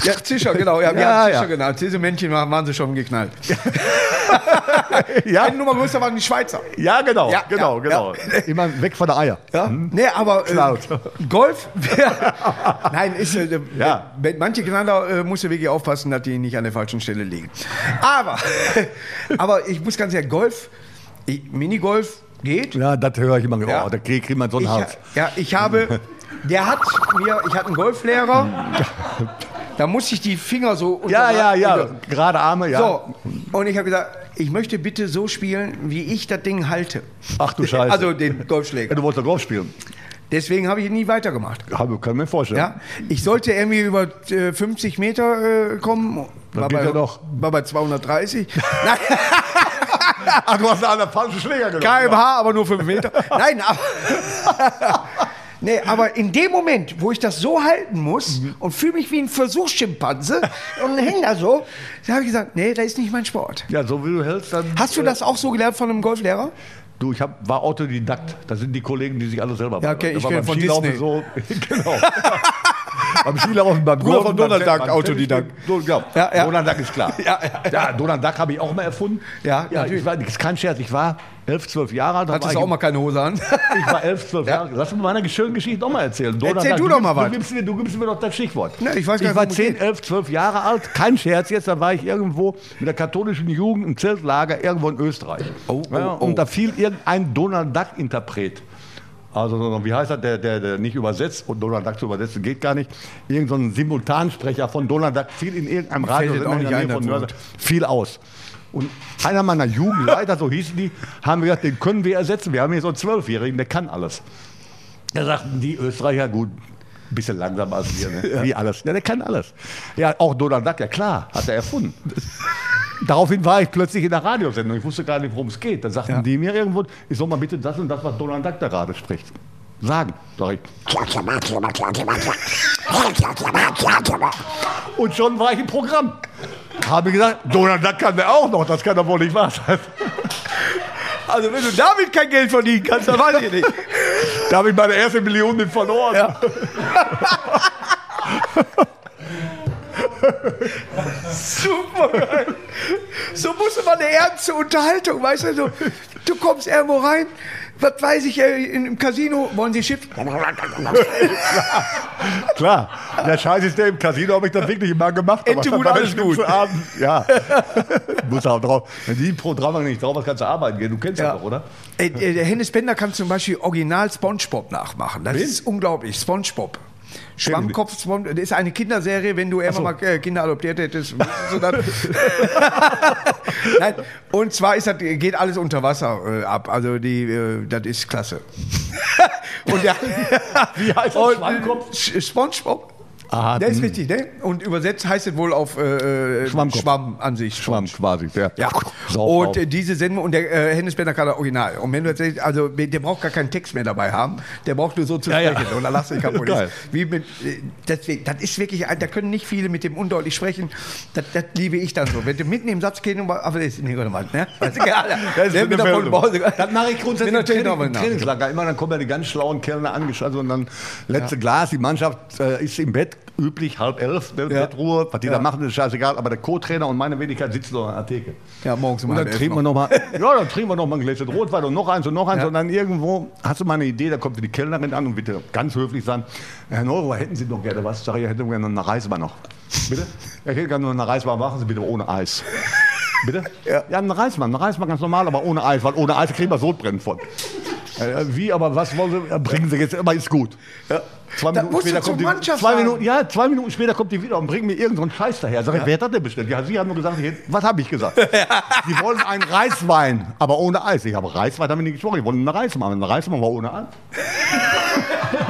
Ja, Zischer, genau. Ja, Ja, Zischer ja. genannt. Diese Männchen waren, sie schon geknallt. ja, Eine Nummer größer waren die Schweizer. ja, genau, Ja, genau, ja, genau. ja. Immer weg von der Eier. Ja? Nee, aber äh. Golf? Nein, ist, äh, Ja. manche Knaller äh, musst du wirklich aufpassen, dass die nicht an der falschen Stelle liegen. Aber, aber ich muss ganz ehrlich, Golf, ich, Minigolf geht. Ja, das höre ich immer. Ja. Oh, da kriegt kriegt man so einen Ich, Hals. ja, ich habe, der hat mir, ich hatte einen Golflehrer, da musste ich die Finger so Ja, ja, ja. unter- Gerade Arme, ja. So, und ich habe gesagt, ich möchte bitte so spielen, wie ich das Ding halte. Ach du Scheiße. Also den Golfschläger. du wolltest Golf spielen. Deswegen habe ich nie weitergemacht. Hab- Kann ich mir vorstellen. Ja, ich sollte irgendwie über äh, 50 Meter äh, kommen. War geht bei, ja noch. war bei 230. Nein. Ach, du hast einen falschen Schläger genommen. KMH, aber nur 5 Meter. Nein, aber. Nee, aber in dem Moment, wo ich das so halten muss und fühle mich wie ein Versuchsschimpanse und hänge da so, da habe ich gesagt, nee, das ist nicht mein Sport. Ja, so wie du hältst, dann. Hast du das auch so gelernt von einem Golflehrer? Du, ich hab, war Autodidakt. Das sind die Kollegen, die sich alle selber Ja, okay, ich beim von Skilaufen Disney. So, genau. beim Skilaufen, beim Bruder von Donald Duck, Autodidakt. So, ja. Ja, ja. Donald Duck ist klar. Ja, ja, ja Donald Duck habe ich auch mal erfunden. Ja, ja natürlich. ich war, das ist kein Scherz. Ich war 11, 12 Jahre alt. Hattest du auch mal keine Hose an? Ich war 11, 12 Jahre alt. Lass mir meine schöne Geschichte noch mal erzählen. Donald Erzähl Duck, du doch mal was. Du gibst, mir, du gibst mir doch das Stichwort. Na, ich ich war worum es 10, geht. 11, 12 Jahre alt. Kein Scherz jetzt. Da war ich irgendwo mit der katholischen Jugend im Zeltlager irgendwo in Österreich. Oh, oh, ja, oh. Und da fiel irgendein Donald Duck-Interpret. Also, wie heißt er, der, der, der nicht übersetzt, und Donald Duck zu übersetzen geht gar nicht. Irgend so ein Simultansprecher von Donald Duck fiel in irgendeinem Radio das auch in der Nähe von das fiel aus. Und einer meiner Jugendleiter, so hießen die, haben gesagt, den können wir ersetzen. Wir haben hier so einen Zwölfjährigen, der kann alles. Da sagten die Österreicher, gut, ein bisschen langsamer als wir, ne? wie alles. Ja, der kann alles. Ja, auch Donald Duck, ja klar, hat er erfunden. Daraufhin war ich plötzlich in der Radiosendung. Ich wusste gar nicht, worum es geht. Da sagten Ja. die mir irgendwo, ich soll mal bitte das und das, was Donald Duck da gerade spricht, sagen. Sag ich. Und schon war ich im Programm. Habe gesagt, Donald Duck kann der auch noch, das kann doch wohl nicht wahr sein. Also, wenn du damit kein Geld verdienen kannst, dann weiß ich nicht. Da habe ich meine erste Million mit verloren. Ja. Super geil. So musste man eine ernste Unterhaltung, weißt du? So, du kommst irgendwo rein, was weiß ich, äh, im Casino, wollen Sie Chips? Klar, der Scheiß ist der im Casino, habe ich das wirklich immer gemacht. Ente gut, alles gut. Abend. Ja, muss auch drauf. Wenn die pro Drama nicht drauf hast, kannst du arbeiten gehen. Du kennst Ja. das doch, oder? Ey, äh, der Hennes Bender kann zum Beispiel original Spongebob nachmachen. Das Wen? ist unglaublich. Spongebob. Schwammkopf, das ist eine Kinderserie, wenn du irgendwann mal äh, Kinder adoptiert hättest. Nein, und zwar ist das, geht alles unter Wasser äh, ab. Also die, äh, das ist klasse. und der, Wie heißt das? Schwammkopf? Sch- Spongebob. Aha, Der ist richtig, ne? Und übersetzt heißt es wohl auf äh, äh, Schwammkopf. Schwamm an sich. Schwamm quasi. Ja, Saugt und äh, diese Sendung, und der äh, Hennes Bender kann das Original. Und wenn du jetzt, sagst, also der braucht gar keinen Text mehr dabei haben, der braucht nur so zu Ja, ja. sprechen. Und dann lass dich kaputt. Wie mit, äh, deswegen, das ist wirklich, da können nicht viele mit dem undeutlich sprechen. Das, das liebe ich dann so. Wenn du mitten im Satz gehst, aber das ist nicht ne? Ja, Das, der ist eine der Meldung. Pause- das mache ich grundsätzlich im natürlich im. Trainingslager. Immer dann kommen ja die ganz schlauen Kellner angeschaut und dann letzte Glas. Die Mannschaft äh, ist im Bett, üblich halb elf, ne, Ja. Bettruhe. Was die Ja. da machen, ist scheißegal. Aber der Co-Trainer und meine Wenigkeit sitzen noch an der Theke. Ja, morgens um Und dann halb elf trinken wir noch mal, ja, dann trinken wir noch mal ein Gläschen Rotwein und noch eins und noch eins. Ja. Und dann irgendwo hast du mal eine Idee, da kommt die Kellnerin an und bitte ganz höflich sagen, Herr Neurohr, hätten Sie noch gerne was? Sag ich, ich hätte gerne eine Reisbar noch. Bitte? Ja, Ich hätte gerne noch eine Reisbar, machen Sie bitte ohne Eis. Bitte? Ja. Ja, eine Reisbar, eine Reisbar ganz normal, aber ohne Eis, weil ohne Eis kriegen wir Sodbrennen von. Äh, wie, aber was wollen Sie? Bringen Sie jetzt, aber ist gut. Ja. Zwei Da Minuten, du später kommt die, zwei Minuten, ja, zwei Minuten später kommt die wieder und bringt mir irgendeinen Scheiß daher. Sag ich, wer hat das denn bestellt? Ja, Sie haben nur gesagt, was habe ich gesagt? Sie wollen einen Reiswein, aber ohne Eis. Ich habe Reiswein, wir nicht gesprochen. Die wollen eine Reiswein, eine Reiswein war ohne Eis.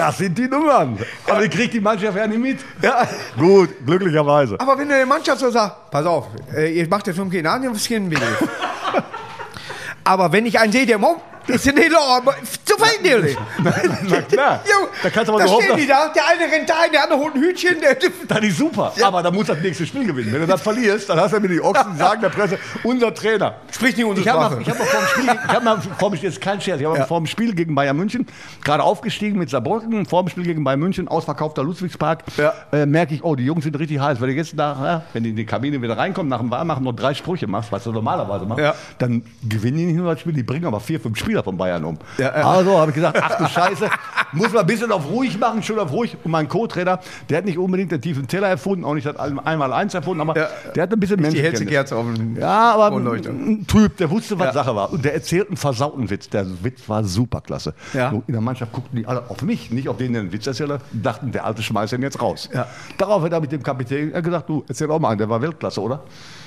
Das sind die Nummern. Aber die kriegt die Mannschaft ja nicht mit. Ja. Gut, glücklicherweise. Aber wenn der Mannschaft so sagt, pass auf, äh, ihr macht jetzt fünf Kinder an, was gehen will. Aber wenn ich einen sehe, der Mom, ist ja nicht aber zu verhindern. Na klar. Jo, Da kannst du aber da so stehen die da, der eine rennt da, der andere holt ein Hütchen. Der, Das ist super, aber da muss das nächste Spiel gewinnen. Wenn du das verlierst, dann hast du mir die Ochsen sagen der Presse, unser Trainer. Spricht nicht unsere Ich habe Sprache. mal, ich hab mal vor dem Spiel, ich hab mal vor Spiel, jetzt kein Scherz, ich habe Ja. vor dem Spiel gegen Bayern München, gerade aufgestiegen mit Saarbrücken, vor dem Spiel gegen Bayern München, ausverkaufter Ludwigspark, Ja. äh, merke ich, oh, die Jungs sind richtig heiß, weil die jetzt nach, ja, wenn die in die Kabine wieder reinkommen, nach dem Warmmachen noch drei Sprüche machst, was du normalerweise machst, Ja. dann gewinnen die nicht nur das Spiel, die bringen aber vier, fünf Spieler von Bayern um. Ja, ja. Also habe ich gesagt, ach du Scheiße, muss man ein bisschen auf ruhig machen, schon auf ruhig. Und mein Co-Trainer, der hat nicht unbedingt den tiefen Teller erfunden, auch nicht das einmal eins erfunden, aber Ja. der hat ein bisschen die hellste. Kerze auf dem Ja, aber ein Typ, der wusste, was. Sache war. Und der erzählt einen versauten Witz. Der Witz war superklasse. In der Mannschaft guckten die alle auf mich, nicht auf den, der den Witz erzählt hat, dachten, der Alte schmeißt ihn jetzt raus. Ja. Daraufhin habe ich dem Kapitän gesagt, du, erzähl auch mal einen, der war Weltklasse, oder?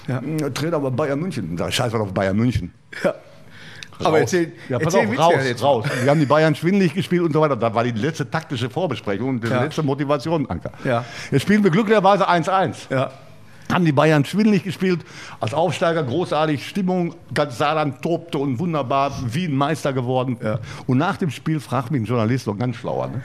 Ja. "Mm, Trainer bei Bayern München. Ich, scheiß mal auf Bayern München. Ja. Aber Raus. erzähl, ja, pass erzähl auf, raus, ja jetzt. raus. Wir haben die Bayern schwindelig gespielt und so weiter. Das war die letzte taktische Vorbesprechung und die Ja. letzte Motivation, Anker. Ja. Jetzt spielen wir glücklicherweise 1-1. Ja. haben die Bayern schwindelig gespielt. Als Aufsteiger großartig, Stimmung, ganz Saarland tobte und wunderbar, wie ein Meister geworden. Und nach dem Spiel fragt mich ein Journalist, noch ganz schlauer, ne?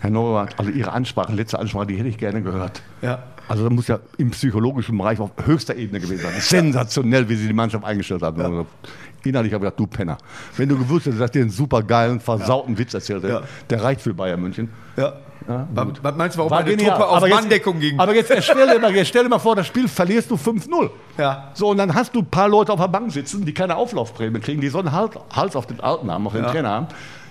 Herr Norbert, also Ihre Ansprache, letzte Ansprache, die hätte ich gerne gehört. Ja. Also da muss ja im psychologischen Bereich auf höchster Ebene gewesen sein. Sensationell, wie Sie die Mannschaft eingestellt haben. Also, Innerlich habe ich gedacht, du Penner. Wenn du gewusst hättest, dass dir einen super geilen, versauten Witz erzählt hätte, Ja. der reicht für Bayern München. Ja. Ja, gut. meinst du, warum War meine genial. Truppe auf Aber jetzt- Manndeckung ging? Aber jetzt stell dir, mal, jetzt stell dir mal vor, das Spiel verlierst du 5-0. Ja. So, und dann hast du ein paar Leute auf der Bank sitzen, die keine Auflaufprämie kriegen, die so einen Hals, auf den Alten haben, auf den Ja. Trainer haben.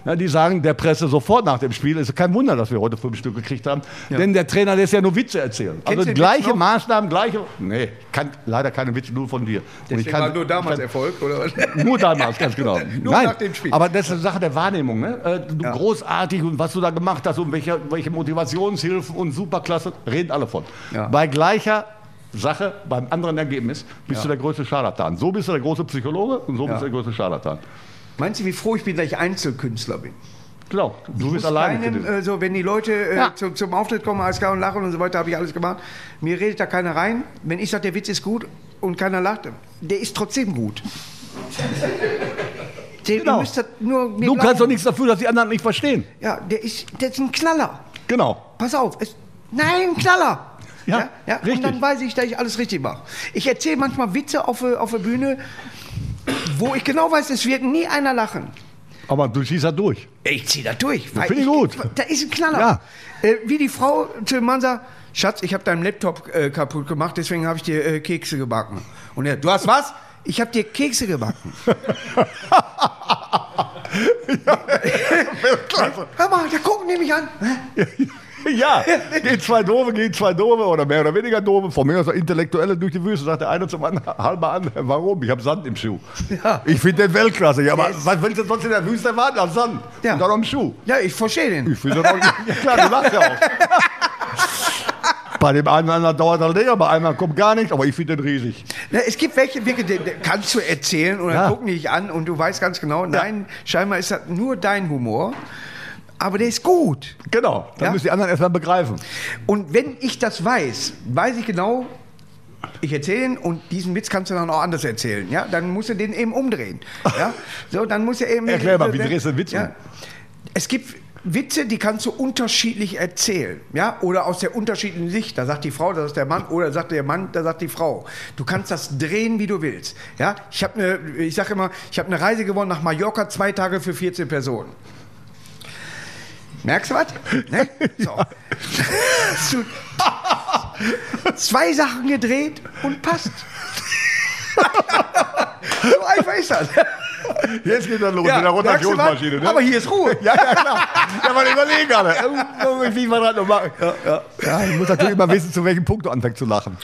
Ja, die sagen der Presse sofort nach dem Spiel, ist kein Wunder, dass wir heute fünf Stück gekriegt haben, denn der Trainer lässt ja nur Witze erzählen. Kennst du also gleiche? Maßnahmen, gleiche. Nee, kann leider keine Witze, nur von dir. Und Deswegen ich kann, war nur damals ich Erfolg, oder was? kann, nur damals, ganz genau. Nur Nein, nach dem Spiel. Aber das ist eine Sache der Wahrnehmung. Ne? Äh, Du Ja. großartig und was du da gemacht hast und welche, welche Motivationshilfen und superklasse, reden alle von. Ja. Bei gleicher Sache, beim anderen Ergebnis, bist du der größte Scharlatan. So bist du der große Psychologe und so Ja. bist du der größte Scharlatan. Meinst du, wie froh ich bin, dass ich Einzelkünstler bin? Genau, du bist alleine. für keinem, den- äh, so, wenn die Leute äh, Ja. zu, zum Auftritt kommen, alles klar und lachen und so weiter, habe ich alles gemacht. Mir redet da keiner rein. Wenn ich sage, der Witz ist gut und keiner lacht, der ist trotzdem gut. Der, Genau. Ihr müsst das nur mir Du kannst doch nichts dafür, dass die anderen nicht verstehen. Ja, der ist, der ist ein Knaller. Genau. Pass auf. Es, nein, ein Knaller. Ja, ja, richtig. Und dann weiß ich, dass ich alles richtig mache. Ich erzähle manchmal Witze auf, der- auf der Bühne, wo ich genau weiß, es wird nie einer lachen. Aber du ziehst da durch. Ich ziehe da durch. finde ich gut. Da ist ein Knaller. Ja. Äh, wie die Frau zu dem Mann sagt, Schatz, ich habe deinen Laptop äh, kaputt gemacht, deswegen habe ich dir äh, Kekse gebacken. Und er, du hast was? Ich habe dir Kekse gebacken. Hör mal, da gucken die mich an. Ja, gehen zwei Doofe, gehen zwei Doofe oder mehr oder weniger Doofe. Von mir aus Intellektuelle durch die Wüste, sagt der eine zum anderen halber an. Warum? Ich habe Sand im Schuh. Ja. Ich finde den Weltklasse. Ja, aber was willst du sonst in der Wüste erwarten als Sand? Ja. Und dann am Schuh. Ja, ich verstehe den. Ich finde das auch, ja klar, du lachst ja auch. Bei dem einen oder anderen dauert das länger, bei einem kommt gar nichts, aber ich finde den riesig. Ja, es gibt welche, wirklich, die, die kannst du erzählen und dann Ja. gucken die dich an und du weißt ganz genau, nein, scheinbar ist das nur dein Humor. Aber der ist gut. Genau, dann Ja. müssen die anderen erstmal begreifen. Und wenn ich das weiß, weiß ich genau, ich erzähle ihn und diesen Witz kannst du dann auch anders erzählen. Ja? Dann musst du den eben umdrehen. Ja? So, dann muss er eben. Erklär mal, wie drehst du den Witz um? Es gibt Witze, die kannst du unterschiedlich erzählen. Ja? Oder aus der unterschiedlichen Sicht. Da sagt die Frau, das ist der Mann. Oder sagt der Mann, da sagt die Frau. Du kannst das drehen, wie du willst. Ja? Ich, eine, ich sage immer, ich habe eine Reise gewonnen nach Mallorca, zwei Tage für 14 Personen. Merkst du was? Ne? So. Zwei Sachen gedreht und passt. so einfach ist das. Jetzt geht das los Ja, mit der? Rotationsmaschine. Ne? Aber hier ist Ruhe. Ja, ja, klar. Ja, man überlegen. Irgendwie, Wie wir das noch machen. Ja, ja. ja, ich muss natürlich immer wissen, zu welchem Punkt du anfängst zu lachen.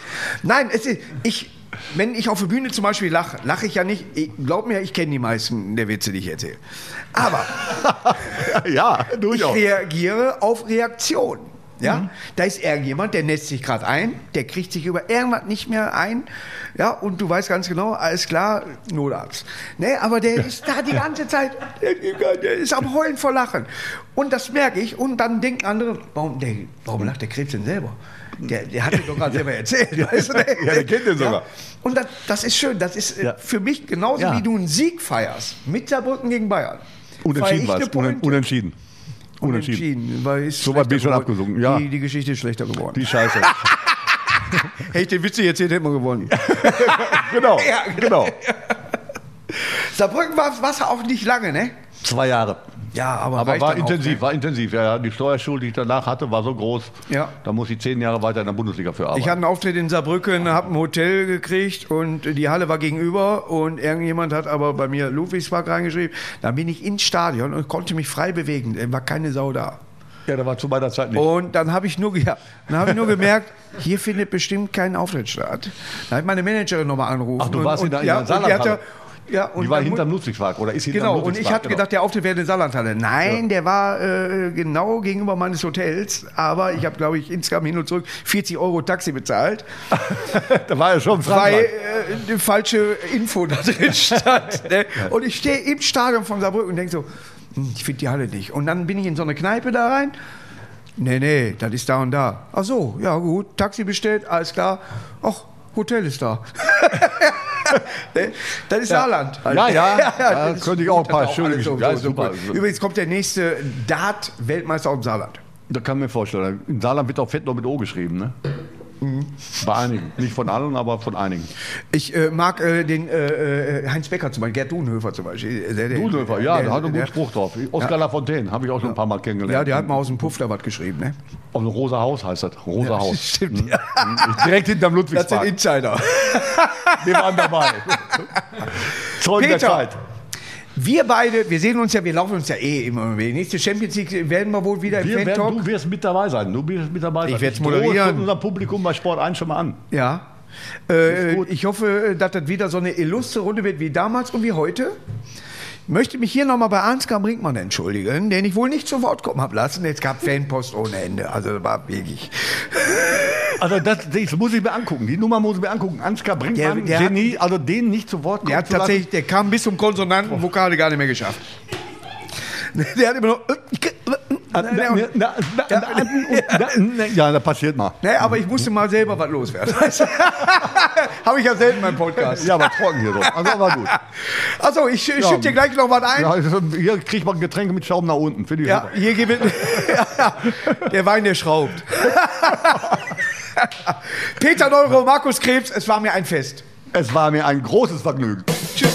Nein, es ist, ich, wenn ich auf der Bühne zum Beispiel lache, lache ich ja nicht. Ich, glaub mir, ich kenne die meisten der Witze, die ich erzähle. Aber Ja, ich durchaus. reagiere auf Reaktion. Ja, da ist irgendjemand, der nässt sich gerade ein, der kriegt sich über irgendwas nicht mehr ein, ja, und du weißt ganz genau, alles klar, Notarzt. Ne, aber der ist da die ganze Zeit, der, der ist am Heulen vor Lachen. Und das merke ich, und dann denken andere, warum, der, warum lacht der Krebs denn selber? Der, der hat dir doch gerade selber erzählt. Weißt du, ne? Ja, der kennt den sogar. Ja. Und das, das ist schön, das ist äh, Ja. für mich genauso wie du einen Sieg feierst, mit Saarbrücken gegen Bayern. Unentschieden war es. Unentschieden. Unentschieden. Unentschieden. Weil ist So weit bin ich schon geworden. abgesunken, ja. Die, die Geschichte ist schlechter geworden. Die Scheiße. Hätte ich den Witz erzählt, hätten wir gewonnen. genau, Ja, genau. Saarbrücken war es auch nicht lange, ne? Zwei Jahre. Ja, aber, Aber reicht war dann auch, intensiv, ne? war intensiv. Ja. Die Steuerschuld, die ich danach hatte, war so groß. Ja. Da muss ich zehn Jahre weiter in der Bundesliga für arbeiten. Ich hatte einen Auftritt in Saarbrücken, habe ein Hotel gekriegt und die Halle war gegenüber und irgendjemand hat aber bei mir Ludwigspark reingeschrieben. Da bin ich ins Stadion und konnte mich frei bewegen. Da war keine Sau da. ja, da war zu meiner Zeit nicht. Und dann habe ich, nur ja, dann hab ich nur gemerkt, hier findet bestimmt kein Auftritt statt. Da hat meine Managerin nochmal angerufen. Ach, du und, warst in und, der- in ja, der und die hatte, Saarlandhalle. Ja, und die war hinterm Ludwigspark oder ist hinterm Genau, und ich hatte gedacht, der Auftritt wäre in der Saarlandhalle. Nein, der war äh, genau gegenüber meines Hotels. Aber ich habe, glaube ich, insgesamt hin und zurück 40 Euro Taxi bezahlt, da war ja schon weil äh, die falsche Info da drin stand. ne? Und ich stehe im Stadion von Saarbrücken und denke so, hm, ich finde die Halle nicht. Und dann bin ich in so eine Kneipe da rein. Nee, nee, das ist da und da. Ach so, ja gut. Taxi bestellt, alles klar. Ach, Hotel ist da. Ne, das ist Saarland. Ja, ja, da das könnte ich auch ein paar schöne so. Ja, super. super. Übrigens kommt der nächste Dart-Weltmeister aus dem Saarland. Da kann ich mir vorstellen. In Saarland wird auch Fett noch mit O geschrieben, ne? Mhm. Bei einigen. Nicht von allen, aber von einigen. Ich äh, mag äh, den äh, äh, Heinz Becker zum Beispiel, Gerd Dunhöfer zum Beispiel. Der, der, Dudolfer, ja, der, der- hat einen guten Spruch drauf. Oskar Lafontaine habe ich auch schon ein paar Mal kennengelernt. Ja, der hat mal aus dem Puff da was geschrieben. Ne? Auf dem Rosa Haus heißt das. Rosa Haus. Stimmt, ja. Direkt hinterm Das sind Ludwigspark. Insider. Wir waren dabei. Zeugen der. Zeit. Wir beide, wir sehen uns ja, wir laufen uns ja eh immer. Die nächste Champions League werden wir wohl wieder im Wir werden, Fan-Talk. du wirst mit dabei sein. Du wirst mit dabei sein. Ich werd's drohe moderieren. unser Publikum bei Sport 1 schon mal an. Ja. Äh, ich hoffe, dass das wieder so eine illustre Runde wird wie damals und wie heute. Ich möchte mich hier nochmal bei Ansgar Brinkmann entschuldigen, den ich wohl nicht zu Wort kommen habe lassen. Es gab Fanpost ohne Ende. Also das war wirklich. Also das, das muss ich mir angucken. Die Nummer muss ich mir angucken. Ansgar Brinkmann, Der- der hat- Genie, also den nicht zu Wort kommen Der hat zu lassen. tatsächlich, der kam bis zum Konsonanten, Vokale gar nicht mehr geschafft. Der hat immer noch. Na, na, na, na, Ja, das passiert mal. Nee, aber ich musste mal selber was loswerden. Habe ich ja selten in meinem Podcast. Ja, aber trocken hier so. Also war gut. Achso, ich sch- schütte dir gleich noch was ein. Ja, also hier kriegt man Getränke mit Schaum nach unten. Finde ich Ja, super. hier gibt der Wein, der schraubt. Peter Neuro, Markus Krebs, es war mir ein Fest. Es war mir ein großes Vergnügen. Tschüss.